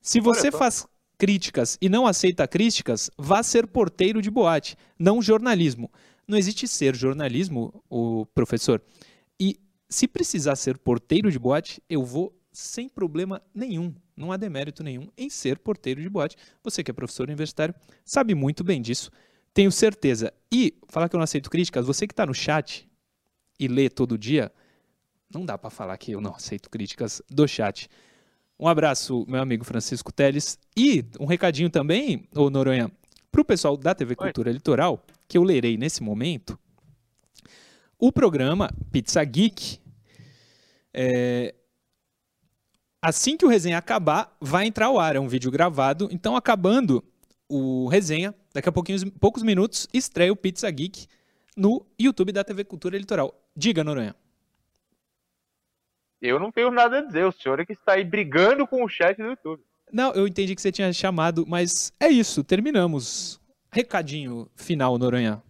Se você faz críticas e não aceita críticas, vá ser porteiro de boate, não jornalismo. Não existe ser jornalismo, o professor. E se precisar ser porteiro de boate, eu vou sem problema nenhum. Não há demérito nenhum em ser porteiro de boate. Você que é professor universitário sabe muito bem disso. Tenho certeza. E falar que eu não aceito críticas, você que está no chat e lê todo dia, não dá para falar que eu não aceito críticas do chat. Um abraço, meu amigo Francisco Teles. E um recadinho também, ô Noronha, para o pessoal da TV Cultura Litoral, que eu lerei nesse momento. O programa Pizza Geek, é, assim que o resenha acabar, vai entrar ao ar. É um vídeo gravado. Então, acabando o resenha, daqui a pouquinhos, poucos minutos, estreia o Pizza Geek no YouTube da TV Cultura Litoral. Diga, Noronha. Eu não tenho nada a dizer, o senhor é que está aí brigando com o chat do YouTube. Não, eu entendi que você tinha chamado, mas é isso, terminamos. Recadinho final, Noronha.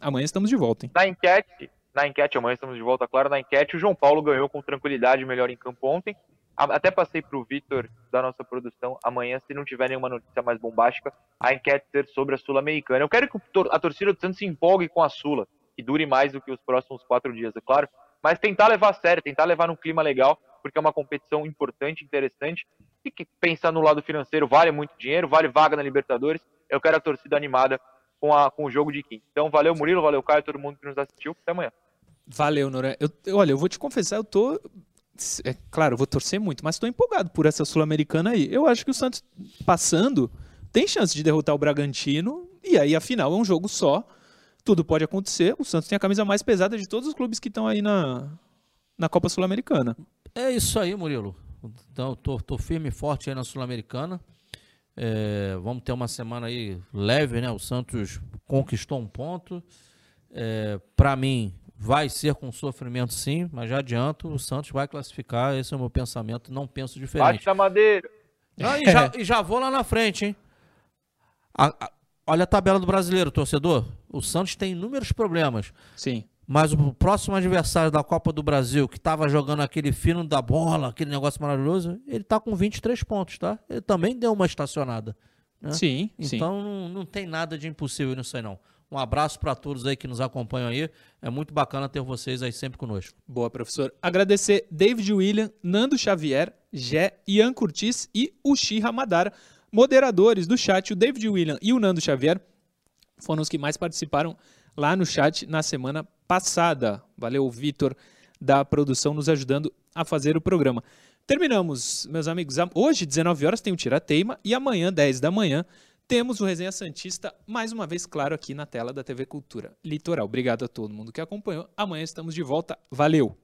Amanhã estamos de volta, hein? Na enquete, na enquete, amanhã estamos de volta, claro, na enquete, o João Paulo ganhou com tranquilidade melhor em campo ontem. Até passei para o Vitor da nossa produção amanhã, se não tiver nenhuma notícia mais bombástica, a enquete ser sobre a Sul-Americana. Eu quero que a torcida do Santos se empolgue com a Sula, que dure mais do que os próximos quatro dias, é claro, mas tentar levar a sério, tentar levar num clima legal, porque é uma competição importante, interessante, e que pensar no lado financeiro vale muito dinheiro, vale vaga na Libertadores. Eu quero a torcida animada com, a, com o jogo de quinta. Então, valeu Murilo, valeu Caio, todo mundo que nos assistiu. Até amanhã. Valeu, Noronha. Eu, olha, eu vou te confessar, eu tô. É claro, vou torcer muito, mas tô empolgado por essa Sul-Americana aí. Eu acho que o Santos passando tem chance de derrotar o Bragantino. E aí, afinal, é um jogo só. Tudo pode acontecer. O Santos tem a camisa mais pesada de todos os clubes que estão aí na, na Copa Sul-Americana. É isso aí, Murilo. Então, tô, tô firme e forte aí na Sul-Americana. É, vamos ter uma semana aí leve, né? O Santos conquistou um ponto. É, para mim, vai ser com sofrimento sim, mas já adianto, o Santos vai classificar. Esse é o meu pensamento, não penso diferente. Bate na madeira. Ah, e, já, e já vou lá na frente, hein? A- a- olha a tabela do brasileiro, torcedor. O Santos tem inúmeros problemas. Sim. Mas o próximo adversário da Copa do Brasil, que estava jogando aquele fino da bola, aquele negócio maravilhoso, ele tá com 23 pontos, tá? Ele também deu uma estacionada. né? Sim, sim. Então não, não tem nada de impossível nisso aí, não. Um abraço para todos aí que nos acompanham aí. É muito bacana ter vocês aí sempre conosco. Boa, professor. Agradecer David William, Nando Xavier, Jé, Ian Curtis e Uchi Ramadara, moderadores do chat. O David William e o Nando Xavier foram os que mais participaram lá no chat na semana passada. Valeu, Vitor, da produção, nos ajudando a fazer o programa. Terminamos, meus amigos. Hoje, 19 horas, tem o Tira-Teima e amanhã, 10 da manhã, temos o Resenha Santista, mais uma vez, claro, aqui na tela da TV Cultura Litoral. Obrigado a todo mundo que acompanhou. Amanhã estamos de volta. Valeu!